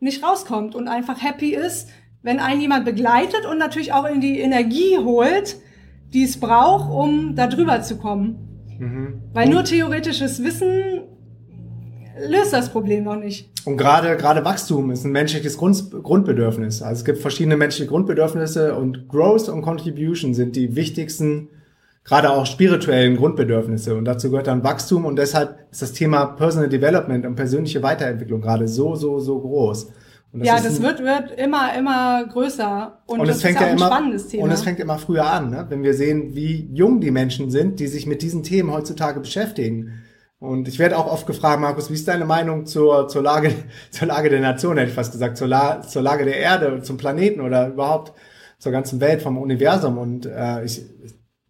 nicht rauskommt und einfach happy ist, wenn einen jemand begleitet und natürlich auch in die Energie holt, die es braucht, um da drüber zu kommen. Weil nur theoretisches Wissen löst das Problem noch nicht. Und gerade gerade Wachstum ist ein menschliches Grund, Grundbedürfnis. Also es gibt verschiedene menschliche Grundbedürfnisse und Growth und Contribution sind die wichtigsten, gerade auch spirituellen Grundbedürfnisse. Und dazu gehört dann Wachstum und deshalb ist das Thema Personal Development und persönliche Weiterentwicklung gerade so, so, so groß. Und ja, das ein- wird, wird immer, immer größer. Und, und das es fängt ist ja ein immer spannendes Thema. und es fängt immer früher an, ne? wenn wir sehen, wie jung die Menschen sind, die sich mit diesen Themen heutzutage beschäftigen. Und ich werde auch oft gefragt, Markus, wie ist deine Meinung zur, zur Lage zur Lage der Nation, hätte ich fast gesagt, zur, La zur Lage der Erde, zum Planeten oder überhaupt zur ganzen Welt, vom Universum. Und äh, ich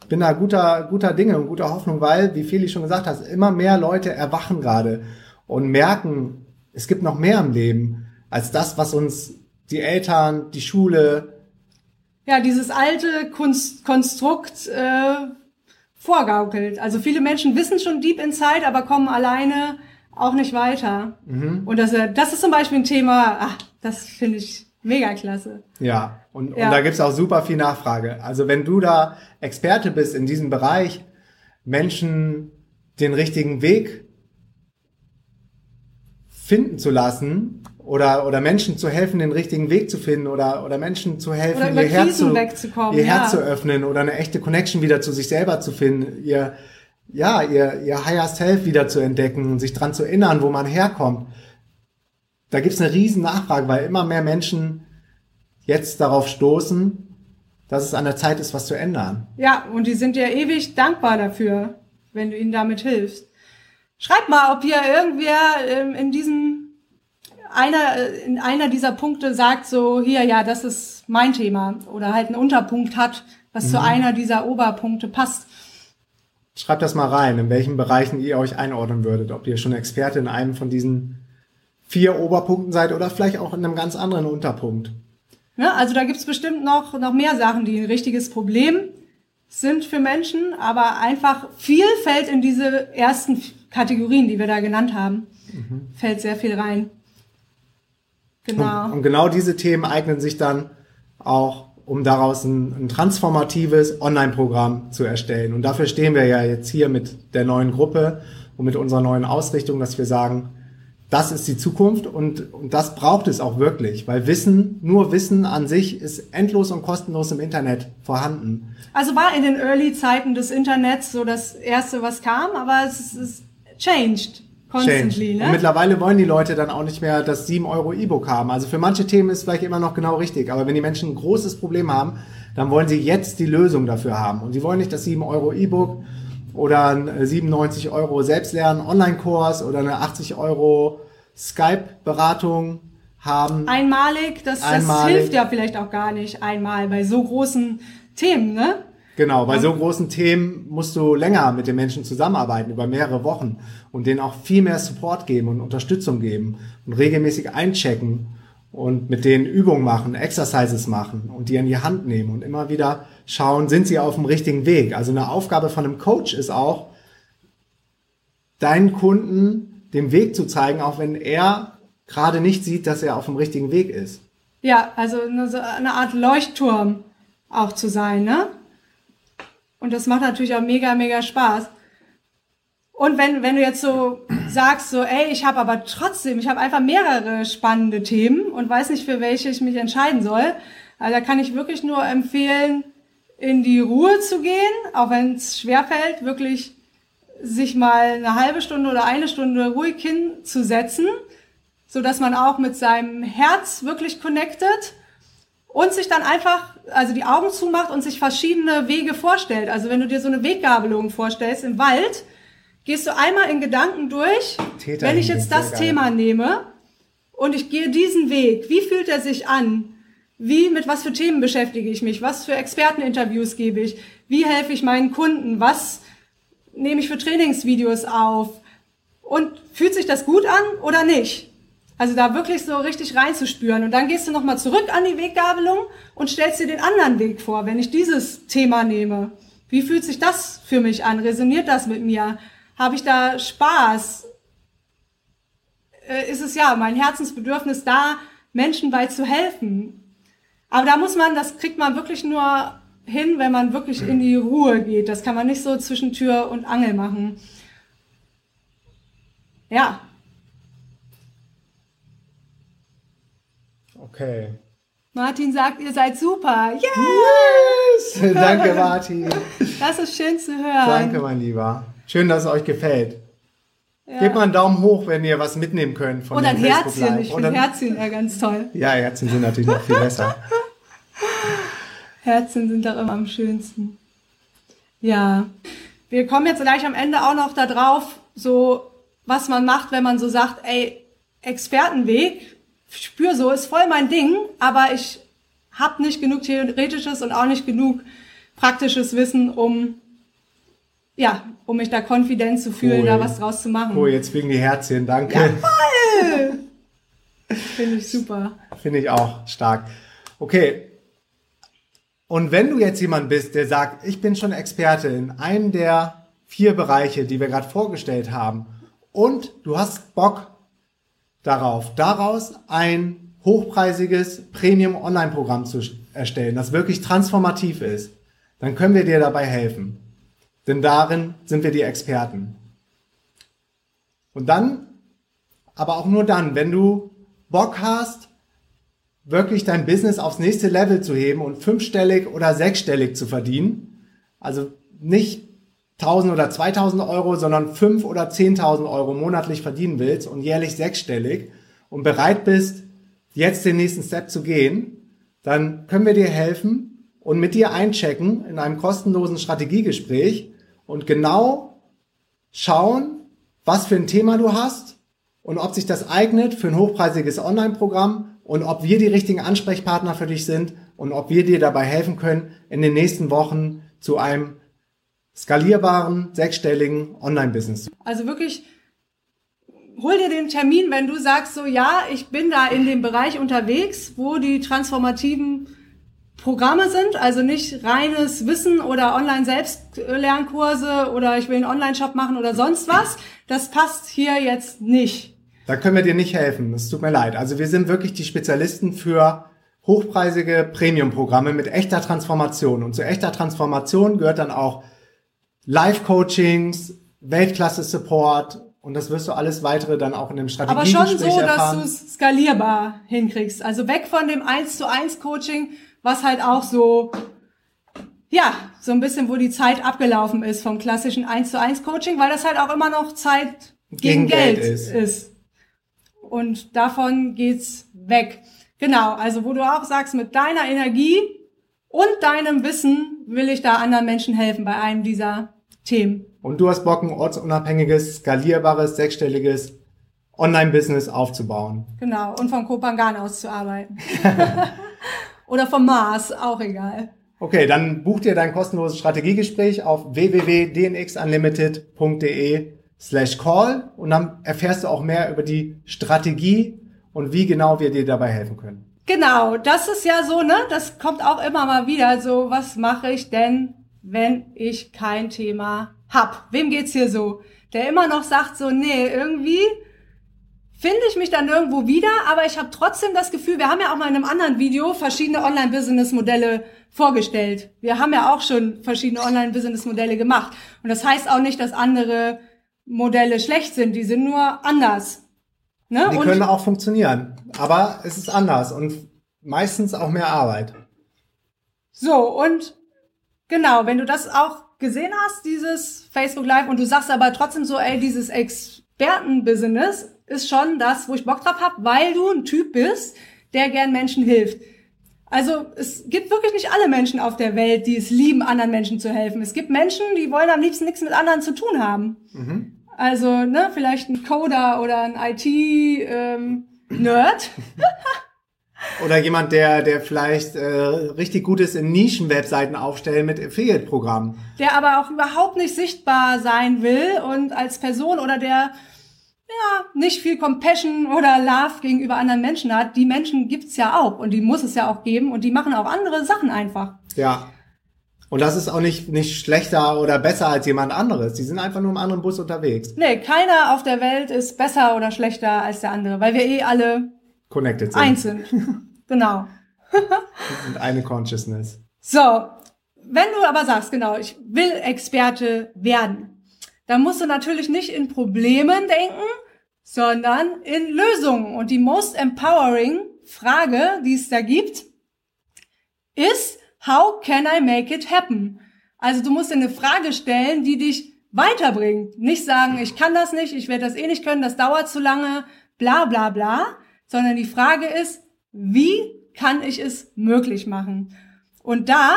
bin da guter guter Dinge und guter Hoffnung, weil, wie Feli schon gesagt hat, immer mehr Leute erwachen gerade und merken, es gibt noch mehr im Leben als das, was uns die Eltern, die Schule, ja, dieses alte Kunst, Konstrukt äh, vorgaukelt. Also viele Menschen wissen schon deep inside, aber kommen alleine auch nicht weiter. Mhm. Und das, äh, das ist zum Beispiel ein Thema, ach, das finde ich mega klasse. Ja, und, Ja. und da gibt's auch super viel Nachfrage. Also wenn du da Experte bist in diesem Bereich, Menschen den richtigen Weg finden zu lassen oder, oder Menschen zu helfen, den richtigen Weg zu finden oder, oder Menschen zu helfen, ihr, Herz zu, ihr ja. Herz zu öffnen oder eine echte Connection wieder zu sich selber zu finden, ihr, ja, ihr, ihr Higher Self wieder zu entdecken und sich dran zu erinnern, wo man herkommt. Da gibt's eine riesen Nachfrage, weil immer mehr Menschen jetzt darauf stoßen, dass es an der Zeit ist, was zu ändern. Ja, und die sind dir ewig dankbar dafür, wenn du ihnen damit hilfst. Schreib mal, ob hier irgendwer ähm, in diesem einer äh, in einer dieser Punkte sagt so hier ja, das ist mein Thema oder halt einen Unterpunkt hat, was zu einer dieser Oberpunkte passt. Schreibt das mal rein, in welchen Bereichen ihr euch einordnen würdet. Ob ihr schon Experte in einem von diesen vier Oberpunkten seid oder vielleicht auch in einem ganz anderen Unterpunkt. Ne? Also da gibt's bestimmt noch, noch mehr Sachen, die ein richtiges Problem sind für Menschen, aber einfach viel fällt in diese ersten Kategorien, die wir da genannt haben. Fällt sehr viel rein. Genau. Und, und genau diese Themen eignen sich dann auch, um daraus ein, ein transformatives Online-Programm zu erstellen. Und dafür stehen wir ja jetzt hier mit der neuen Gruppe und mit unserer neuen Ausrichtung, dass wir sagen, das ist die Zukunft und, und das braucht es auch wirklich, weil Wissen, nur Wissen an sich ist endlos und kostenlos im Internet vorhanden. Also war in den Early-Zeiten des Internets so das erste, was kam, aber es ist, changed constantly, Change. Und ne? mittlerweile wollen die Leute dann auch nicht mehr das 7 Euro E-Book haben. Also für manche Themen ist vielleicht immer noch genau richtig. Aber wenn die Menschen ein großes Problem haben, dann wollen sie jetzt die Lösung dafür haben. Und sie wollen nicht das 7 Euro E-Book oder ein 97 Euro Selbstlernen Online-Kurs oder eine 80 Euro Skype-Beratung haben. Einmalig, das, das Einmalig. hilft ja vielleicht auch gar nicht einmal bei so großen Themen, ne? Genau, bei so großen Themen musst du länger mit den Menschen zusammenarbeiten, über mehrere Wochen und denen auch viel mehr Support geben und Unterstützung geben und regelmäßig einchecken und mit denen Übungen machen, Exercises machen und die in die Hand nehmen und immer wieder schauen, sind sie auf dem richtigen Weg. Also eine Aufgabe von einem Coach ist auch, deinen Kunden den Weg zu zeigen, auch wenn er gerade nicht sieht, dass er auf dem richtigen Weg ist. Ja, also eine, so eine Art Leuchtturm auch zu sein, ne? Und das macht natürlich auch mega, mega Spaß. Und wenn, wenn du jetzt so sagst, so, ey, ich habe aber trotzdem, ich habe einfach mehrere spannende Themen und weiß nicht, für welche ich mich entscheiden soll, also da kann ich wirklich nur empfehlen, in die Ruhe zu gehen, auch wenn es schwerfällt, wirklich sich mal eine halbe Stunde oder eine Stunde ruhig hinzusetzen, so dass man auch mit seinem Herz wirklich connected und sich dann einfach, also die Augen zumacht und sich verschiedene Wege vorstellt. Also wenn du dir so eine Weggabelung vorstellst im Wald, gehst du einmal in Gedanken durch, Täter wenn ich jetzt das geil. Thema nehme und ich gehe diesen Weg, wie fühlt er sich an? Wie, mit was für Themen beschäftige ich mich? Was für Experteninterviews gebe ich? Wie helfe ich meinen Kunden? Was nehme ich für Trainingsvideos auf? Und fühlt sich das gut an oder nicht? Also da wirklich so richtig reinzuspüren. Und dann gehst du nochmal zurück an die Weggabelung und stellst dir den anderen Weg vor, wenn ich dieses Thema nehme. Wie fühlt sich das für mich an? Resoniert das mit mir? Habe ich da Spaß? Äh, ist es ja mein Herzensbedürfnis da, Menschen bei zu helfen? Aber da muss man, das kriegt man wirklich nur hin, wenn man wirklich in die Ruhe geht. Das kann man nicht so zwischen Tür und Angel machen. Ja, Okay. Martin sagt, ihr seid super. Yeah! Yes! Danke, Martin. Das ist schön zu hören. Danke, mein Lieber. Schön, dass es euch gefällt. Gebt mal einen Daumen hoch, wenn ihr was mitnehmen könnt von Und ein Herzchen. Live. Ich finde ein- Herzchen ja ganz toll. Ja, Herzchen sind natürlich noch viel besser. Herzchen sind doch immer am schönsten. Ja. Wir kommen jetzt gleich am Ende auch noch da drauf, so, was man macht, wenn man so sagt, ey, Expertenweg, ich spür so, ist voll mein Ding, aber ich habe nicht genug theoretisches und auch nicht genug praktisches Wissen, um, ja, um mich da confident zu fühlen, Cool. da was draus zu machen. Oh, jetzt wegen die Herzchen. Danke. Finde ich super. Finde ich auch stark. Okay. Und wenn du jetzt jemand bist, der sagt, ich bin schon Experte in einem der vier Bereiche, die wir gerade vorgestellt haben, und du hast Bock darauf, daraus ein hochpreisiges Premium-Online-Programm zu erstellen, das wirklich transformativ ist, dann können wir dir dabei helfen. Denn darin sind wir die Experten. Und dann, aber auch nur dann, wenn du Bock hast, wirklich dein Business aufs nächste Level zu heben und fünfstellig oder sechsstellig zu verdienen, also nicht 1000 oder 2000 Euro, sondern 5 oder 10.000 Euro monatlich verdienen willst und jährlich sechsstellig und bereit bist, jetzt den nächsten Step zu gehen, dann können wir dir helfen und mit dir einchecken in einem kostenlosen Strategiegespräch und genau schauen, was für ein Thema du hast und ob sich das eignet für ein hochpreisiges Online-Programm und ob wir die richtigen Ansprechpartner für dich sind und ob wir dir dabei helfen können, in den nächsten Wochen zu einem skalierbaren, sechsstelligen Online-Business. Also wirklich, hol dir den Termin, wenn du sagst so, ja, ich bin da in dem Bereich unterwegs, wo die transformativen Programme sind, also nicht reines Wissen oder Online-Selbstlernkurse oder ich will einen Online-Shop machen oder sonst was. Das passt hier jetzt nicht. Da können wir dir nicht helfen. Es tut mir leid. Also wir sind wirklich die Spezialisten für hochpreisige Premium-Programme mit echter Transformation. Und zu echter Transformation gehört dann auch Live-Coachings, Weltklasse-Support und das wirst du alles weitere dann auch in dem Strategiegespräch Aber schon so, erfahren. dass du es skalierbar hinkriegst. Also weg von dem 1 zu 1 Coaching, was halt auch so, ja, so ein bisschen, wo die Zeit abgelaufen ist vom klassischen 1 zu 1 Coaching, weil das halt auch immer noch Zeit gegen, gegen Geld, Geld ist. ist. Und davon geht's weg. Genau, also wo du auch sagst, mit deiner Energie und deinem Wissen will ich da anderen Menschen helfen bei einem dieser Themen. Und du hast Bock, ein ortsunabhängiges, skalierbares, sechsstelliges Online-Business aufzubauen. Genau, und vom Kopangan aus zu arbeiten. Oder vom Mars, auch egal. Okay, dann buch dir dein kostenloses Strategiegespräch auf www.dnxunlimited.de slash call und dann erfährst du auch mehr über die Strategie und wie genau wir dir dabei helfen können. Genau, das ist ja so, ne? Das kommt auch immer mal wieder so, was mache ich denn, wenn ich kein Thema hab? Wem geht's hier so? Der immer noch sagt so, nee, irgendwie finde ich mich dann irgendwo wieder, aber ich habe trotzdem das Gefühl, wir haben ja auch mal in einem anderen Video verschiedene Online-Business-Modelle vorgestellt. Wir haben ja auch schon verschiedene Online-Business-Modelle gemacht. Und das heißt auch nicht, dass andere Modelle schlecht sind, die sind nur anders. Ne? Die und können auch funktionieren, aber es ist anders und meistens auch mehr Arbeit. So, und genau, wenn du das auch gesehen hast, dieses Facebook Live, und du sagst aber trotzdem so, ey, dieses Expertenbusiness ist schon das, wo ich Bock drauf hab, weil du ein Typ bist, der gern Menschen hilft. Also es gibt wirklich nicht alle Menschen auf der Welt, die es lieben, anderen Menschen zu helfen. Es gibt Menschen, die wollen am liebsten nichts mit anderen zu tun haben. Mhm. Also, ne, vielleicht ein Coder oder ein IT-Nerd. Ähm, oder jemand, der, der vielleicht äh, richtig gut ist in Nischen-Webseiten aufstellen mit Affiliate-Programmen. Der aber auch überhaupt nicht sichtbar sein will und als Person oder der ja, nicht viel Compassion oder Love gegenüber anderen Menschen hat. Die Menschen gibt's ja auch und die muss es ja auch geben und die machen auch andere Sachen einfach. Ja. Und das ist auch nicht, nicht schlechter oder besser als jemand anderes. Die sind einfach nur im anderen Bus unterwegs. Nee, keiner auf der Welt ist besser oder schlechter als der andere, weil wir eh alle connected sind. Eins sind. genau. Und eine Consciousness. So. Wenn du aber sagst, genau, ich will Experte werden, dann musst du natürlich nicht in Problemen denken, sondern in Lösungen. Und die most empowering Frage, die es da gibt, ist, How can I make it happen? Also du musst dir eine Frage stellen, die dich weiterbringt. Nicht sagen, ich kann das nicht, ich werde das eh nicht können, das dauert zu lange, bla bla bla, sondern die Frage ist, wie kann ich es möglich machen? Und da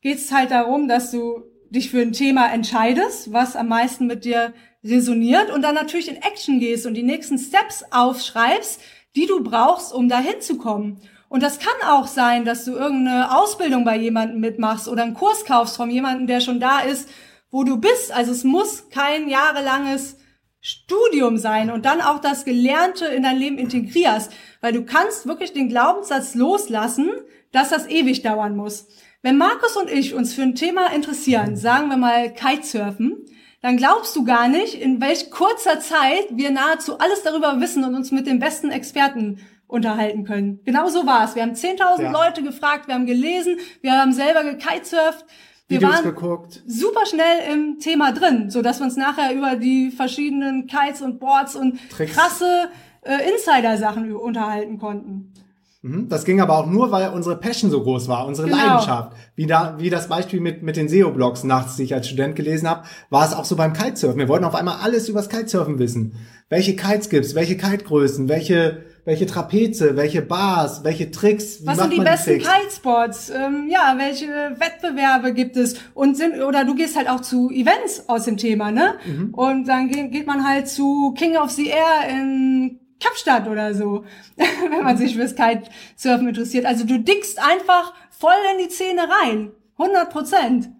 geht es halt darum, dass du dich für ein Thema entscheidest, was am meisten mit dir resoniert und dann natürlich in Action gehst und die nächsten Steps aufschreibst, die du brauchst, um dahin zu kommen. Und das kann auch sein, dass du irgendeine Ausbildung bei jemandem mitmachst oder einen Kurs kaufst von jemandem, der schon da ist, wo du bist. Also es muss kein jahrelanges Studium sein und dann auch das Gelernte in dein Leben integrierst, weil du kannst wirklich den Glaubenssatz loslassen, dass das ewig dauern muss. Wenn Markus und ich uns für ein Thema interessieren, sagen wir mal Kitesurfen, dann glaubst du gar nicht, in welch kurzer Zeit wir nahezu alles darüber wissen und uns mit den besten Experten unterhalten können. Genau so war es. Wir haben 10.000 ja. Leute gefragt, wir haben gelesen, wir haben selber gekitesurft. Wir Videos waren geguckt. super schnell im Thema drin, so dass wir uns nachher über die verschiedenen Kites und Boards und Tricks. krasse äh, Insider-Sachen unterhalten konnten. Mhm. Das ging aber auch nur, weil unsere Passion so groß war, unsere Genau. Leidenschaft. Wie, da, wie das Beispiel mit, mit den SEO-Blogs nachts, die ich als Student gelesen habe, war es auch so beim Kitesurfen. Wir wollten auf einmal alles übers Kitesurfen wissen. Welche Kites gibt's, welche Kitegrößen, welche, welche Trapeze, welche Bars, welche Tricks, wie Was sind die besten? Kitespots? Ähm, ja, welche Wettbewerbe gibt es? Und sind, oder du gehst halt auch zu Events aus dem Thema, ne? Mhm. Und dann geht, geht man halt zu King of the Air in Kapstadt oder so, wenn man sich fürs Kitesurfen interessiert. Also du dickst einfach voll in die Szene rein. 100 Prozent.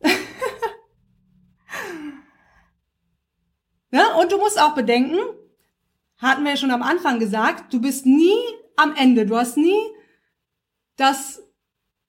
ja, und du musst auch bedenken, hatten wir ja schon am Anfang gesagt, du bist nie am Ende. Du hast nie das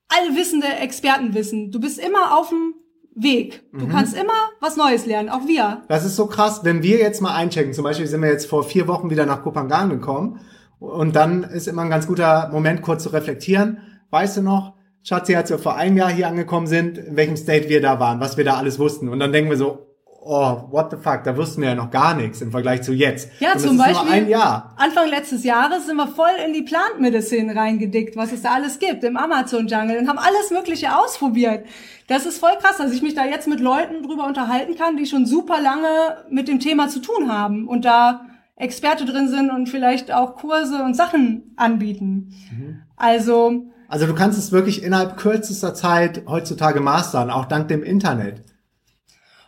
allwissende Expertenwissen. Du bist immer auf dem Weg. Du kannst immer was Neues lernen, auch wir. Das ist so krass, wenn wir jetzt mal einchecken, zum Beispiel sind wir jetzt vor vier Wochen wieder nach Kopangan gekommen und dann ist immer ein ganz guter Moment, kurz zu reflektieren. Weißt du noch, Schatzi, als wir vor einem Jahr hier angekommen sind, in welchem State wir da waren, was wir da alles wussten. Und dann denken wir so, oh, what the fuck, da wussten wir ja noch gar nichts im Vergleich zu jetzt. Ja, zum Beispiel. Anfang letztes Jahres sind wir voll in die Plant Medicine reingedickt, was es da alles gibt im Amazon Jungle und haben alles Mögliche ausprobiert. Das ist voll krass, dass ich mich da jetzt mit Leuten drüber unterhalten kann, die schon super lange mit dem Thema zu tun haben und da Experte drin sind und vielleicht auch Kurse und Sachen anbieten. Mhm. Also, Also du kannst es wirklich innerhalb kürzester Zeit heutzutage mastern, auch dank dem Internet.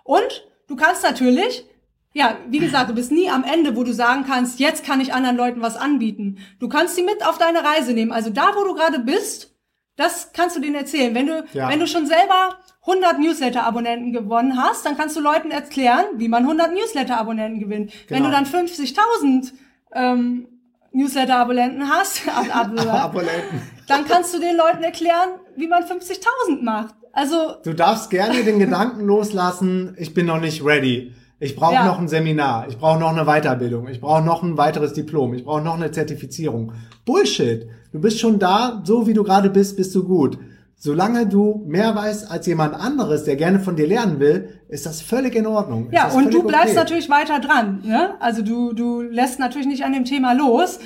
Und du kannst natürlich, ja, wie gesagt, du bist nie am Ende, wo du sagen kannst, jetzt kann ich anderen Leuten was anbieten. Du kannst sie mit auf deine Reise nehmen. Also da, wo du gerade bist, das kannst du denen erzählen. Wenn du, Ja. wenn du schon selber 100 Newsletter-Abonnenten gewonnen hast, dann kannst du Leuten erklären, wie man 100 Newsletter-Abonnenten gewinnt. Wenn Genau. du dann 50.000 ähm, Newsletter-Abonnenten hast, ab, ab, Abonnenten. dann kannst du den Leuten erklären, wie man 50.000 macht. Also Du darfst gerne den Gedanken loslassen, ich bin noch nicht ready. Ich brauche Ja. noch ein Seminar, ich brauche noch eine Weiterbildung, ich brauche noch ein weiteres Diplom, ich brauche noch eine Zertifizierung. Bullshit. Du bist schon da, so wie du gerade bist, bist du gut. Solange du mehr weißt als jemand anderes, der gerne von dir lernen will, ist das völlig in Ordnung. Ist Ja, und du bleibst okay. natürlich weiter dran. Ne? Also du, du lässt natürlich nicht an dem Thema los.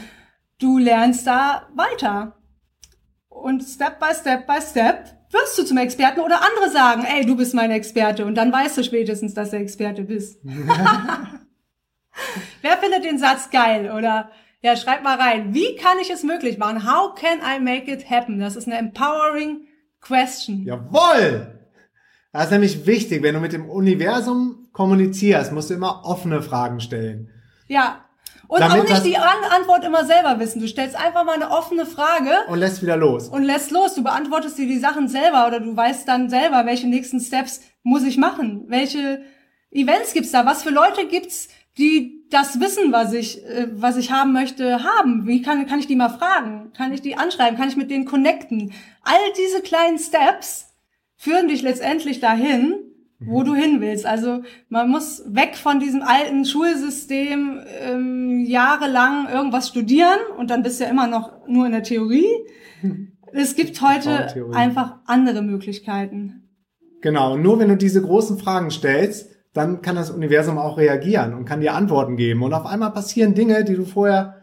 Du lernst da weiter. Und Step by Step by Step wirst du zum Experten oder andere sagen, ey, du bist mein Experte. Und dann weißt du spätestens, dass du Experte bist. Wer findet den Satz geil? Oder ja, schreib mal rein. Wie kann ich es möglich machen? How can I make it happen? Das ist eine empowering question. Jawohl! Das ist nämlich wichtig, wenn du mit dem Universum kommunizierst, musst du immer offene Fragen stellen. Ja. Und Damit auch nicht die An Antwort immer selber wissen. Du stellst einfach mal eine offene Frage Und lässt wieder los. und lässt los. Du beantwortest dir die Sachen selber oder du weißt dann selber, welche nächsten Steps muss ich machen? Welche Events gibt's da? Was für Leute gibt's, die das Wissen, was ich, äh, was ich haben möchte, haben? Wie kann, kann ich die mal fragen? Kann ich die anschreiben? Kann ich mit denen connecten? All diese kleinen Steps führen dich letztendlich dahin, wo du hin willst. Also man muss weg von diesem alten Schulsystem ähm, jahrelang irgendwas studieren und dann bist du ja immer noch nur in der Theorie. Es gibt heute einfach andere Möglichkeiten. Genau, und nur wenn du diese großen Fragen stellst, dann kann das Universum auch reagieren und kann dir Antworten geben. Und auf einmal passieren Dinge, die du vorher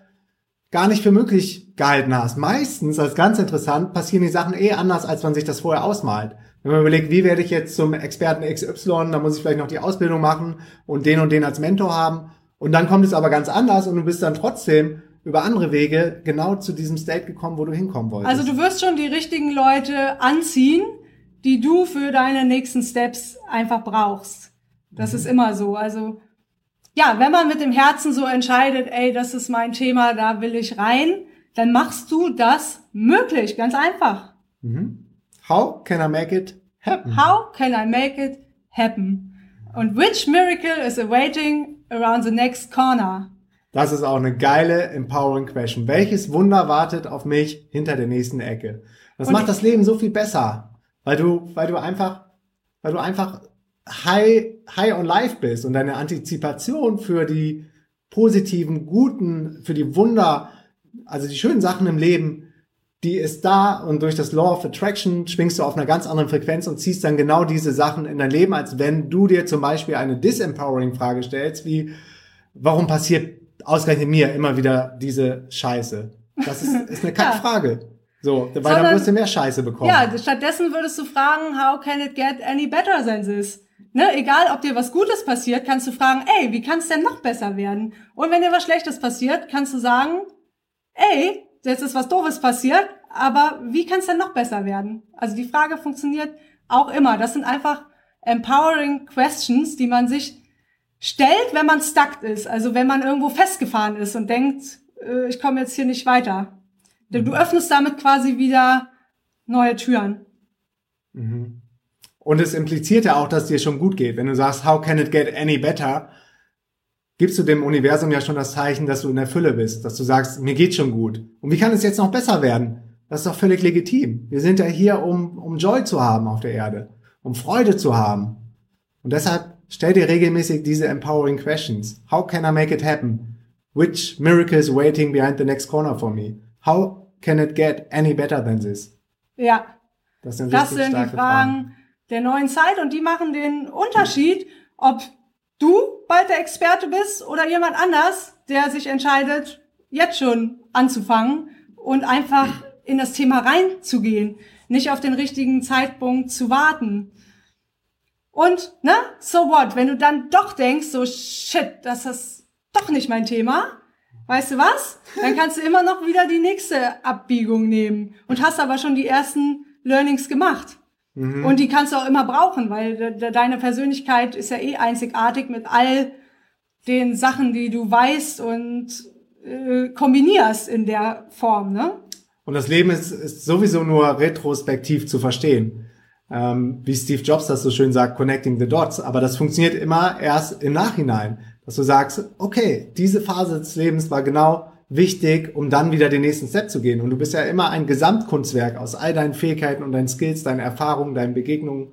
gar nicht für möglich gehalten hast. Meistens, das ist ganz interessant, passieren die Sachen eh anders, als man sich das vorher ausmalt. Wenn man überlegt, wie werde ich jetzt zum Experten XY, dann muss ich vielleicht noch die Ausbildung machen und den und den als Mentor haben. Und dann kommt es aber ganz anders und du bist dann trotzdem über andere Wege genau zu diesem State gekommen, wo du hinkommen wolltest. Also du wirst schon die richtigen Leute anziehen, die du für deine nächsten Steps einfach brauchst. Das ist immer so. Also ja, wenn man mit dem Herzen so entscheidet, ey, das ist mein Thema, da will ich rein, dann machst du das möglich, ganz einfach. How can I make it happen? How can I make it happen? Und which miracle is awaiting around the next corner? Das ist auch eine geile, empowering question. Welches Wunder wartet auf mich hinter der nächsten Ecke? Das Und macht das Leben so viel besser, weil du, weil du einfach, weil du einfach high, high on life bist und deine Antizipation für die positiven, guten, für die Wunder, also die schönen Sachen im Leben, die ist da und durch das Law of Attraction schwingst du auf einer ganz anderen Frequenz und ziehst dann genau diese Sachen in dein Leben, als wenn du dir zum Beispiel eine disempowering Frage stellst, wie, warum passiert ausgerechnet mir immer wieder diese Scheiße? Das ist, ist eine Kackfrage. So, weil Sondern, dann wirst du mehr Scheiße bekommen. Ja, stattdessen würdest du fragen, how can it get any better than this? Ne, egal, ob dir was Gutes passiert, kannst du fragen, ey, wie kann es denn noch besser werden? Und wenn dir was Schlechtes passiert, kannst du sagen, ey, jetzt ist was Doofes passiert, aber wie kann es denn noch besser werden? Also die Frage funktioniert auch immer. Das sind einfach empowering questions, die man sich stellt, wenn man stuck ist. Also wenn man irgendwo festgefahren ist und denkt, äh, ich komme jetzt hier nicht weiter. Du mhm. öffnest damit quasi wieder neue Türen. Mhm. Und es impliziert ja auch, dass dir schon gut geht. Wenn du sagst, how can it get any better, gibst du dem Universum ja schon das Zeichen, dass du in der Fülle bist, dass du sagst, mir geht schon gut. Und wie kann es jetzt noch besser werden? Das ist doch völlig legitim. Wir sind ja hier, um, um Joy zu haben auf der Erde, um Freude zu haben. Und deshalb stell dir regelmäßig diese empowering questions. How can I make it happen? Which miracle is waiting behind the next corner for me? How can it get any better than this? Ja. Das sind, das sind die Fragen, Fragen der neuen Zeit und die machen den Unterschied, ob du bald der Experte bist oder jemand anders, der sich entscheidet, jetzt schon anzufangen und einfach in das Thema reinzugehen, nicht auf den richtigen Zeitpunkt zu warten. Und, ne, so what, wenn du dann doch denkst, so shit, das ist doch nicht mein Thema, weißt du was? Dann kannst du immer noch wieder die nächste Abbiegung nehmen und hast aber schon die ersten Learnings gemacht. Mhm. Und die kannst du auch immer brauchen, weil de de deine Persönlichkeit ist ja eh einzigartig mit all den Sachen, die du weißt und äh, kombinierst in der Form, ne? Und das Leben ist, ist sowieso nur retrospektiv zu verstehen. Ähm, wie Steve Jobs das so schön sagt, connecting the dots. Aber das funktioniert immer erst im Nachhinein, dass du sagst, okay, diese Phase des Lebens war genau wichtig, um dann wieder den nächsten Step zu gehen. Und du bist ja immer ein Gesamtkunstwerk aus all deinen Fähigkeiten und deinen Skills, deinen Erfahrungen, deinen Begegnungen,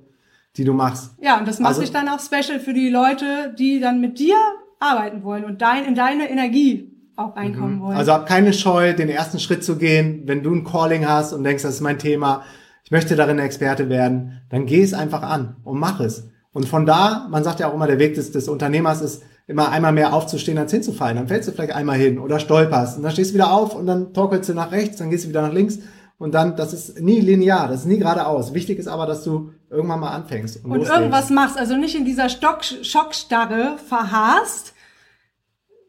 die du machst. Ja, und das macht also, dich dann auch special für die Leute, die dann mit dir arbeiten wollen und dein, in deine Energie auch reinkommen mhm. wollen. Also hab keine Scheu, den ersten Schritt zu gehen. Wenn du ein Calling hast und denkst, das ist mein Thema, ich möchte darin Experte werden, dann geh es einfach an und mach es. Und von da, man sagt ja auch immer, der Weg des, des Unternehmers ist, immer einmal mehr aufzustehen, als hinzufallen. Dann fällst du vielleicht einmal hin oder stolperst und dann stehst du wieder auf und dann torkelst du nach rechts, dann gehst du wieder nach links und dann, das ist nie linear, das ist nie geradeaus. Wichtig ist aber, dass du irgendwann mal anfängst. Und, und irgendwas machst, also nicht in dieser Stock Schockstarre verharrst,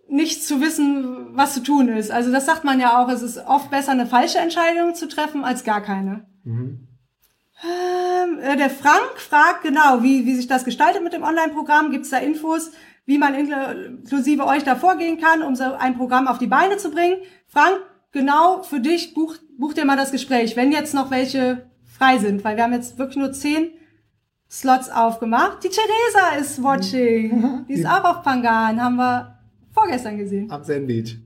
nicht zu wissen, was zu tun ist. Also das sagt man ja auch, es ist oft besser, eine falsche Entscheidung zu treffen, als gar keine. Mhm. Ähm, äh, der Frank fragt genau, wie, wie sich das gestaltet mit dem Online-Programm. Gibt es da Infos? Wie man inklusive euch da vorgehen kann, um so ein Programm auf die Beine zu bringen. Frank, genau für dich, buch, buch dir mal das Gespräch, wenn jetzt noch welche frei sind, weil wir haben jetzt wirklich nur zehn Slots aufgemacht. Die Theresa ist watching. Die ist auch auf Pangan, haben wir vorgestern gesehen. Am Sandbeach.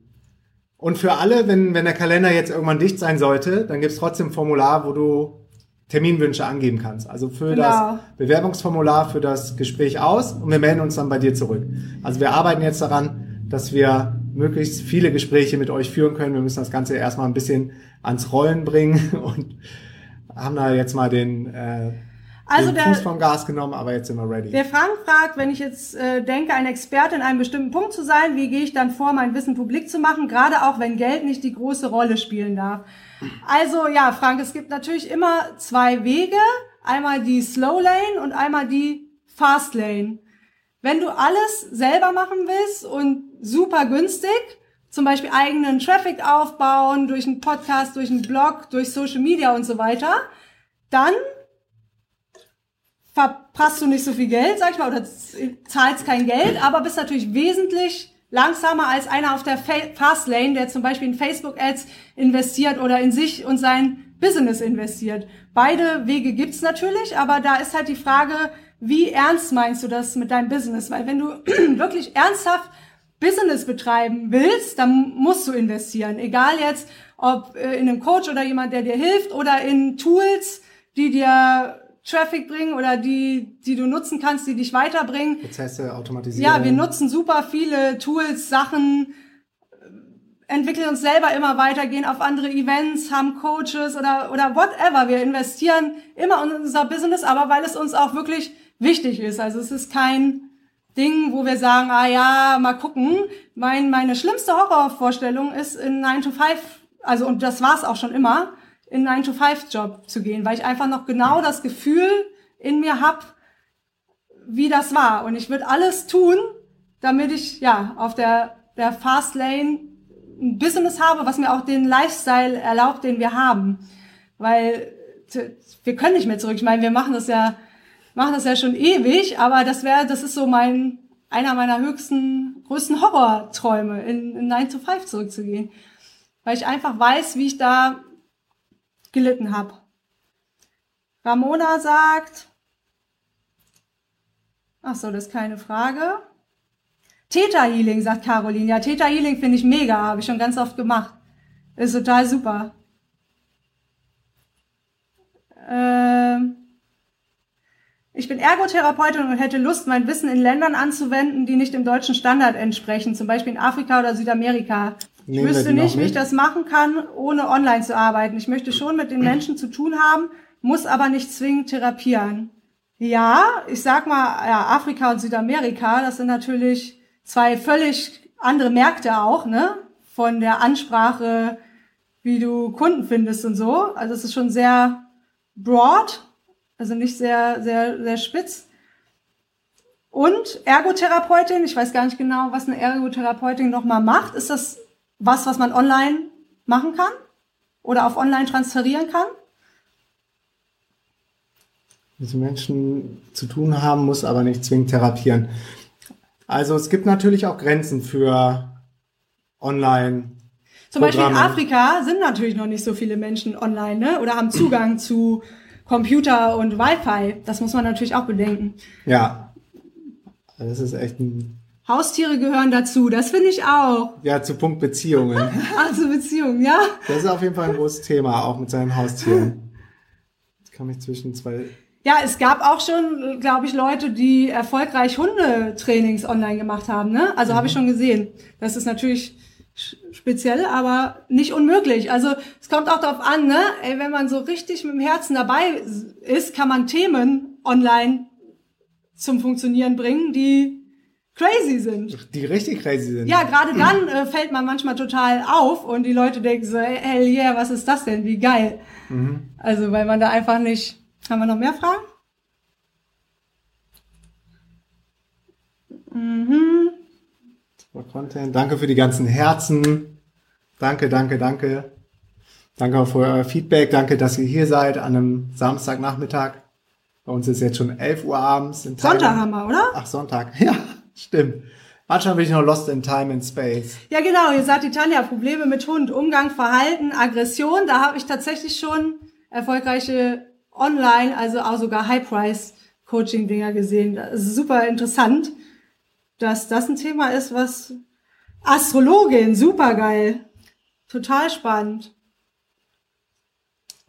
Und für alle, wenn, wenn der Kalender jetzt irgendwann dicht sein sollte, dann gibt's trotzdem ein Formular, wo du Terminwünsche angeben kannst. Also für genau. das Bewerbungsformular für das Gespräch aus und wir melden uns dann bei dir zurück. Also wir arbeiten jetzt daran, dass wir möglichst viele Gespräche mit euch führen können. Wir müssen das Ganze erstmal ein bisschen ans Rollen bringen und haben da jetzt mal den, äh, also den der, Fuß vom Gas genommen, aber jetzt sind wir ready. Der Frank fragt, wenn ich jetzt äh, denke, ein Experte in einem bestimmten Punkt zu sein, wie gehe ich dann vor, mein Wissen publik zu machen, gerade auch wenn Geld nicht die große Rolle spielen darf. Also ja, Frank, es gibt natürlich immer zwei Wege. Einmal die Slow Lane und einmal die Fast Lane. Wenn du alles selber machen willst und super günstig, zum Beispiel eigenen Traffic aufbauen, durch einen Podcast, durch einen Blog, durch Social Media und so weiter, dann verpasst du nicht so viel Geld, sag ich mal, oder zahlst kein Geld, aber bist natürlich wesentlich langsamer als einer auf der Fastlane, der zum Beispiel in Facebook-Ads investiert oder in sich und sein Business investiert. Beide Wege gibt's natürlich, aber da ist halt die Frage, wie ernst meinst du das mit deinem Business? Weil wenn du wirklich ernsthaft Business betreiben willst, dann musst du investieren. Egal jetzt, ob äh, in einem Coach oder jemand, der dir hilft oder in Tools, die dir Traffic bringen oder die, die du nutzen kannst, die dich weiterbringen. Prozesse automatisieren. Ja, wir nutzen super viele Tools, Sachen, entwickeln uns selber immer weiter, gehen auf andere Events, haben Coaches oder, oder whatever. Wir investieren immer in unser Business, aber weil es uns auch wirklich wichtig ist. Also es ist kein Dingen, wo wir sagen, ah ja, mal gucken. Mein, meine schlimmste Horrorvorstellung ist in 9 to 5, also und das war's auch schon immer, in 9 to 5 Job zu gehen, weil ich einfach noch genau das Gefühl in mir hab, wie das war. Und ich würde alles tun, damit ich ja auf der, der Fast Lane ein Business habe, was mir auch den Lifestyle erlaubt, den wir haben. Weil wir können nicht mehr zurück. Ich meine, wir machen das ja, machen das ja schon ewig, aber das wäre, das ist so mein, einer meiner höchsten, größten Horrorträume, in, in 9 to 5 zurückzugehen. Weil ich einfach weiß, wie ich da gelitten habe. Ramona sagt, ach so, das ist keine Frage. Theta Healing, sagt Caroline. Ja, Theta Healing finde ich mega, habe ich schon ganz oft gemacht. Ist total super. Ähm ich bin Ergotherapeutin und hätte Lust, mein Wissen in Ländern anzuwenden, die nicht dem deutschen Standard entsprechen, zum Beispiel in Afrika oder Südamerika. Ich wüsste nicht, wie ich das machen kann, ohne online zu arbeiten. Ich möchte schon mit den Menschen zu tun haben, muss aber nicht zwingend therapieren. Ja, ich sag mal, ja, Afrika und Südamerika, das sind natürlich zwei völlig andere Märkte auch, ne? Von der Ansprache, wie du Kunden findest und so. Also es ist schon sehr broad, also nicht sehr, sehr, sehr spitz. Und Ergotherapeutin, ich weiß gar nicht genau, was eine Ergotherapeutin nochmal macht. Ist das was, was man online machen kann? Oder auf online transferieren kann? Mit Menschen zu tun haben, muss aber nicht zwingend therapieren. Also es gibt natürlich auch Grenzen für online. Zum Beispiel in Afrika sind natürlich noch nicht so viele Menschen online, ne? Oder haben Zugang zu Computer und Wi-Fi. Das muss man natürlich auch bedenken. Ja. Das ist echt ein. Haustiere gehören dazu, das finde ich auch. Ja, zu Punkt Beziehungen. Ach, zu Beziehungen, ja. Das ist auf jeden Fall ein großes Thema, auch mit seinen Haustieren. Jetzt kann ich zwischen zwei ja, es gab auch schon, glaube ich, Leute, die erfolgreich Hundetrainings online gemacht haben. Ne? Also mhm. habe ich schon gesehen. Das ist natürlich speziell, aber nicht unmöglich. Also es kommt auch darauf an, ne? Ey, wenn man so richtig mit dem Herzen dabei ist, kann man Themen online zum Funktionieren bringen, die crazy sind. Die richtig crazy sind. Ja, gerade dann äh, fällt man manchmal total auf und die Leute denken so, hell yeah, was ist das denn? Wie geil. Mhm. Also weil man da einfach nicht haben wir noch mehr Fragen? Mhm. Content. Danke für die ganzen Herzen. Danke, danke, danke. Danke auch für euer Feedback. Danke, dass ihr hier seid an einem Samstagnachmittag. Bei uns ist jetzt schon 11 Uhr abends. Sonntag haben wir, oder? Ach, Sonntag. Ja, stimmt. Manchmal bin ich noch lost in time and space. Ja, genau. Ihr sagt die Tanja, Probleme mit Hund, Umgang, Verhalten, Aggression. Da habe ich tatsächlich schon erfolgreiche online, also auch sogar High-Price-Coaching-Dinger gesehen. Das ist super interessant, dass das ein Thema ist, was Astrologin, super geil. Total spannend.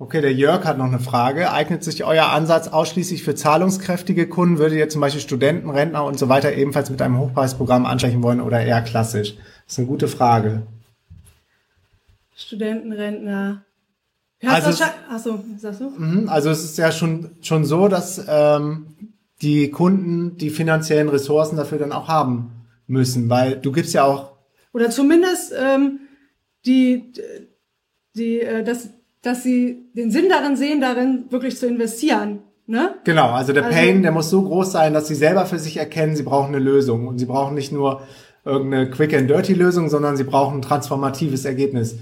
Okay, der Jörg hat noch eine Frage. Eignet sich euer Ansatz ausschließlich für zahlungskräftige Kunden? Würdet ihr zum Beispiel Studenten, Rentner und so weiter ebenfalls mit einem Hochpreisprogramm ansprechen wollen oder eher klassisch? Das ist eine gute Frage. Studenten, Rentner. Also, achso, sagst du? Mhm, also es ist ja schon, schon so, dass ähm, die Kunden die finanziellen Ressourcen dafür dann auch haben müssen, weil du gibst ja auch. Oder zumindest ähm, die, die, äh, dass, sie den Sinn darin sehen, darin wirklich zu investieren. Ne? Genau, also der also, Pain, der muss so groß sein, dass sie selber für sich erkennen, sie brauchen eine Lösung. Und sie brauchen nicht nur irgendeine Quick and Dirty Lösung, sondern sie brauchen ein transformatives Ergebnis.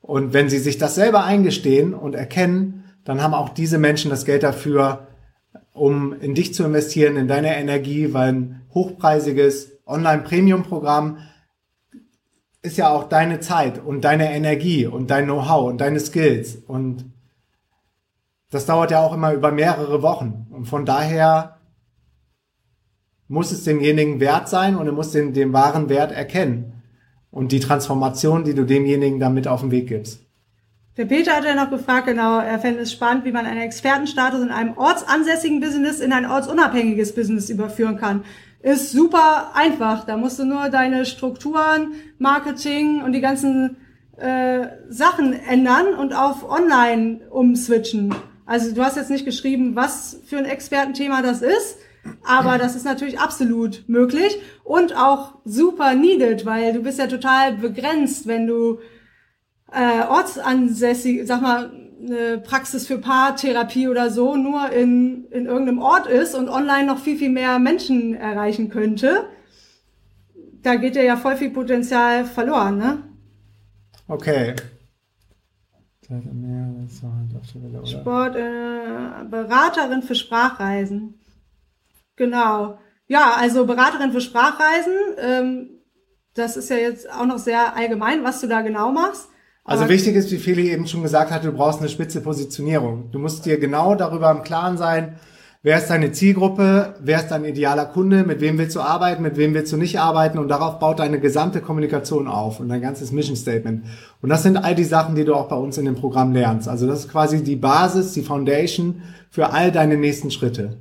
Und wenn sie sich das selber eingestehen und erkennen, dann haben auch diese Menschen das Geld dafür, um in dich zu investieren, in deine Energie, weil ein hochpreisiges Online-Premium-Programm ist ja auch deine Zeit und deine Energie und dein Know-how und deine Skills. Und das dauert ja auch immer über mehrere Wochen. Und von daher muss es demjenigen wert sein und er muss den, den wahren Wert erkennen und die Transformation, die du demjenigen damit auf den Weg gibst. Der Peter hat ja noch gefragt, genau, er fände es spannend, wie man einen Expertenstatus in einem ortsansässigen Business in ein ortsunabhängiges Business überführen kann. Ist super einfach. Da musst du nur deine Strukturen, Marketing und die ganzen äh, Sachen ändern und auf Online umswitchen. Also du hast jetzt nicht geschrieben, was für ein Expertenthema das ist, Aber das ist natürlich absolut möglich und auch super needed, weil du bist ja total begrenzt, wenn du äh, ortsansässig, sag mal, eine Praxis für Paartherapie oder so nur in, in irgendeinem Ort ist und online noch viel, viel mehr Menschen erreichen könnte. Da geht ja voll viel Potenzial verloren, ne? Okay. Sport, äh, Beraterin für Sprachreisen. Genau. Ja, also Beraterin für Sprachreisen. Ähm, das ist ja jetzt auch noch sehr allgemein, was du da genau machst. Also Aber wichtig ist, wie Feli eben schon gesagt hat, du brauchst eine spitze Positionierung. Du musst dir genau darüber im Klaren sein, wer ist deine Zielgruppe, wer ist dein idealer Kunde, mit wem willst du arbeiten, mit wem willst du nicht arbeiten und darauf baut deine gesamte Kommunikation auf und dein ganzes Mission Statement. Und das sind all die Sachen, die du auch bei uns in dem Programm lernst. Also das ist quasi die Basis, die Foundation für all deine nächsten Schritte.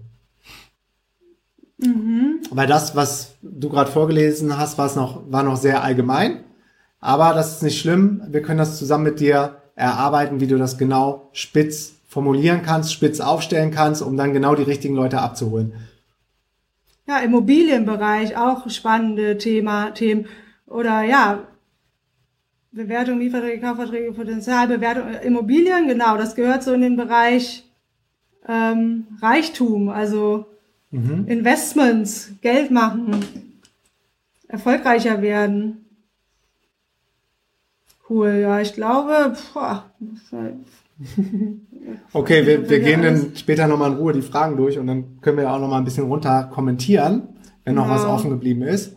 Mhm. Weil das, was du gerade vorgelesen hast, war noch, war noch sehr allgemein. Aber das ist nicht schlimm. Wir können das zusammen mit dir erarbeiten, wie du das genau spitz formulieren kannst, spitz aufstellen kannst, um dann genau die richtigen Leute abzuholen. Ja, Immobilienbereich, auch spannende Thema, Themen. Oder ja, Bewertung, Mietverträge, Kaufverträge, Potenzialbewertung, Immobilien, genau, das gehört so in den Bereich ähm, Reichtum, also mhm. Investments, Geld machen, erfolgreicher werden. Cool, ja, ich glaube, boah, Okay, wir, wir gehen dann später nochmal in Ruhe die Fragen durch und dann können wir auch nochmal ein bisschen runter kommentieren, wenn noch was offen geblieben ist.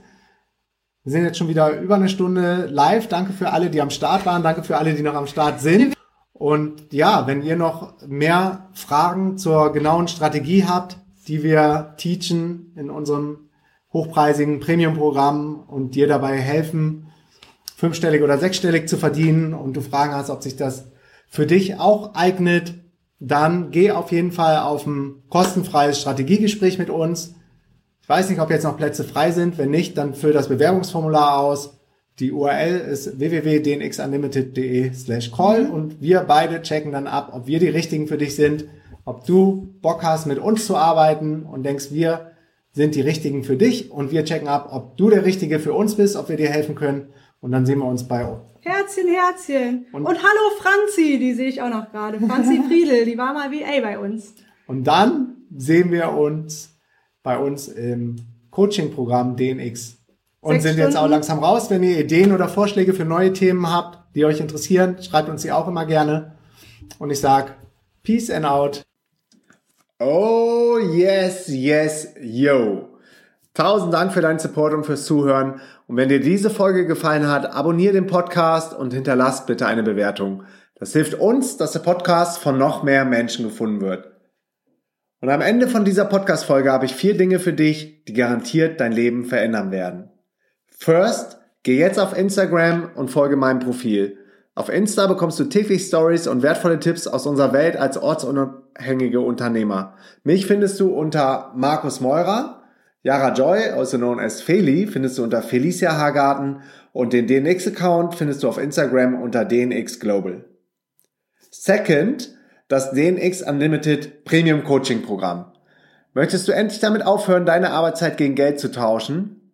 Wir sind jetzt schon wieder über eine Stunde live. Danke für alle, die am Start waren. Danke für alle, die noch am Start sind. Und ja, wenn ihr noch mehr Fragen zur genauen Strategie habt, die wir teachen in unserem hochpreisigen Premium-Programm und dir dabei helfen, fünfstellig oder sechsstellig zu verdienen und du Fragen hast, ob sich das für dich auch eignet, dann geh auf jeden Fall auf ein kostenfreies Strategiegespräch mit uns. Ich weiß nicht, ob jetzt noch Plätze frei sind. Wenn nicht, dann füll das Bewerbungsformular aus. Die URL ist www.dnxunlimited.de slash call mhm. und wir beide checken dann ab, ob wir die richtigen für dich sind, ob du Bock hast, mit uns zu arbeiten und denkst, wir sind die richtigen für dich und wir checken ab, ob du der Richtige für uns bist, ob wir dir helfen können und dann sehen wir uns bei Herzchen, Herzchen. Und, und hallo Franzi, die sehe ich auch noch gerade. Franzi Friedel, die war mal VA bei uns. Und dann sehen wir uns bei uns im Coaching-Programm DNX. Und Sechs sind Stunden. jetzt auch langsam raus. Wenn ihr Ideen oder Vorschläge für neue Themen habt, die euch interessieren, schreibt uns die auch immer gerne. Und ich sag Peace and out. Oh yes, yes, yo. Tausend Dank für deinen Support und fürs Zuhören. Und wenn dir diese Folge gefallen hat, abonniere den Podcast und hinterlass bitte eine Bewertung. Das hilft uns, dass der Podcast von noch mehr Menschen gefunden wird. Und am Ende von dieser Podcast-Folge habe ich vier Dinge für dich, die garantiert dein Leben verändern werden. First, geh jetzt auf Instagram und folge meinem Profil. Auf Insta bekommst du täglich Stories und wertvolle Tipps aus unserer Welt als ortsunabhängige Unternehmer. Mich findest du unter Markus Meurer Yara Joy, also known as Feli, findest du unter Felicia Hagarten und den DNX-Account findest du auf Instagram unter DNX Global. Second, das DNX Unlimited Premium Coaching Programm. Möchtest du endlich damit aufhören, deine Arbeitszeit gegen Geld zu tauschen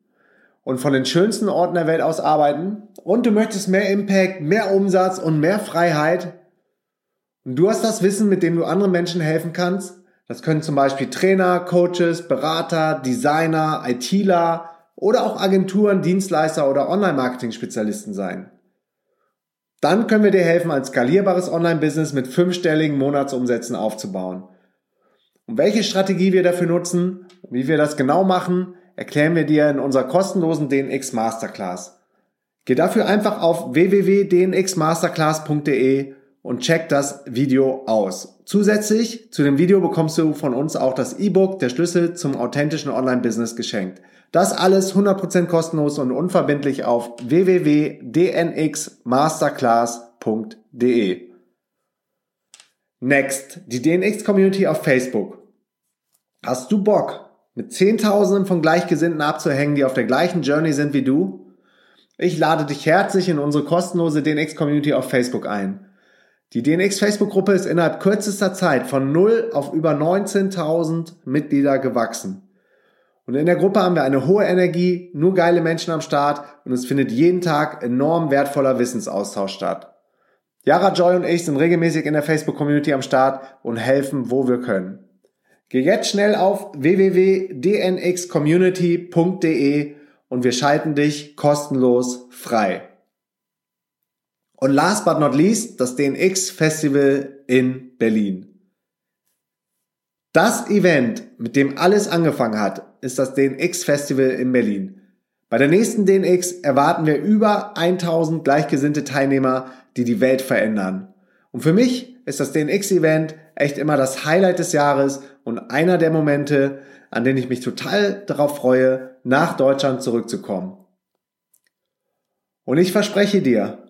und von den schönsten Orten der Welt aus arbeiten und du möchtest mehr Impact, mehr Umsatz und mehr Freiheit und du hast das Wissen, mit dem du anderen Menschen helfen kannst, das können zum Beispiel Trainer, Coaches, Berater, Designer, ITler oder auch Agenturen, Dienstleister oder Online-Marketing-Spezialisten sein. Dann können wir dir helfen, ein skalierbares Online-Business mit fünfstelligen Monatsumsätzen aufzubauen. Und welche Strategie wir dafür nutzen und wie wir das genau machen, erklären wir dir in unserer kostenlosen DNX Masterclass. Geh dafür einfach auf www.dnxmasterclass.de und check das Video aus. Zusätzlich zu dem Video bekommst du von uns auch das E-Book Der Schlüssel zum authentischen Online-Business geschenkt. Das alles 100% kostenlos und unverbindlich auf www.dnxmasterclass.de. Next, die DNX Community auf Facebook. Hast du Bock, mit Zehntausenden von Gleichgesinnten abzuhängen, die auf der gleichen Journey sind wie du? Ich lade dich herzlich in unsere kostenlose DNX Community auf Facebook ein. Die DNX Facebook-Gruppe ist innerhalb kürzester Zeit von 0 auf über 19.000 Mitglieder gewachsen. Und in der Gruppe haben wir eine hohe Energie, nur geile Menschen am Start und es findet jeden Tag enorm wertvoller Wissensaustausch statt. Yara Joy und ich sind regelmäßig in der Facebook-Community am Start und helfen, wo wir können. Geh jetzt schnell auf www.dnxcommunity.de und wir schalten dich kostenlos frei. Und last but not least, das DNX Festival in Berlin. Das Event, mit dem alles angefangen hat, ist das DNX Festival in Berlin. Bei der nächsten DNX erwarten wir über 1000 gleichgesinnte Teilnehmer, die die Welt verändern. Und für mich ist das DNX Event echt immer das Highlight des Jahres und einer der Momente, an denen ich mich total darauf freue, nach Deutschland zurückzukommen. Und ich verspreche dir,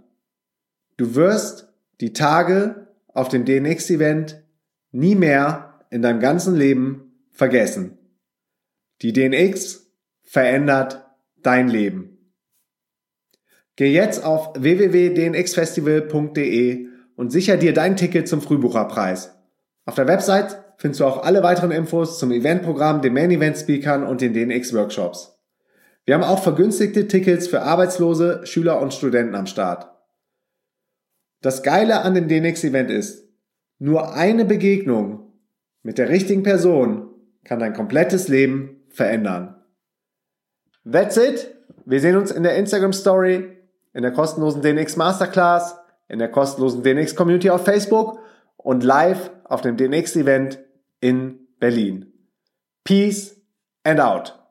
du wirst die Tage auf dem DNX Event nie mehr in deinem ganzen Leben vergessen. Die DNX verändert dein Leben. Geh jetzt auf www.dnxfestival.de und sicher dir dein Ticket zum Frühbucherpreis. Auf der Website findest du auch alle weiteren Infos zum Eventprogramm, den Main Event Speakern und den DNX Workshops. Wir haben auch vergünstigte Tickets für Arbeitslose, Schüler und Studenten am Start. Das Geile an dem DNX Event ist, nur eine Begegnung mit der richtigen Person kann dein komplettes Leben verändern. That's it. Wir sehen uns in der Instagram Story, in der kostenlosen DNX Masterclass, in der kostenlosen DNX Community auf Facebook und live auf dem DNX Event in Berlin. Peace and out.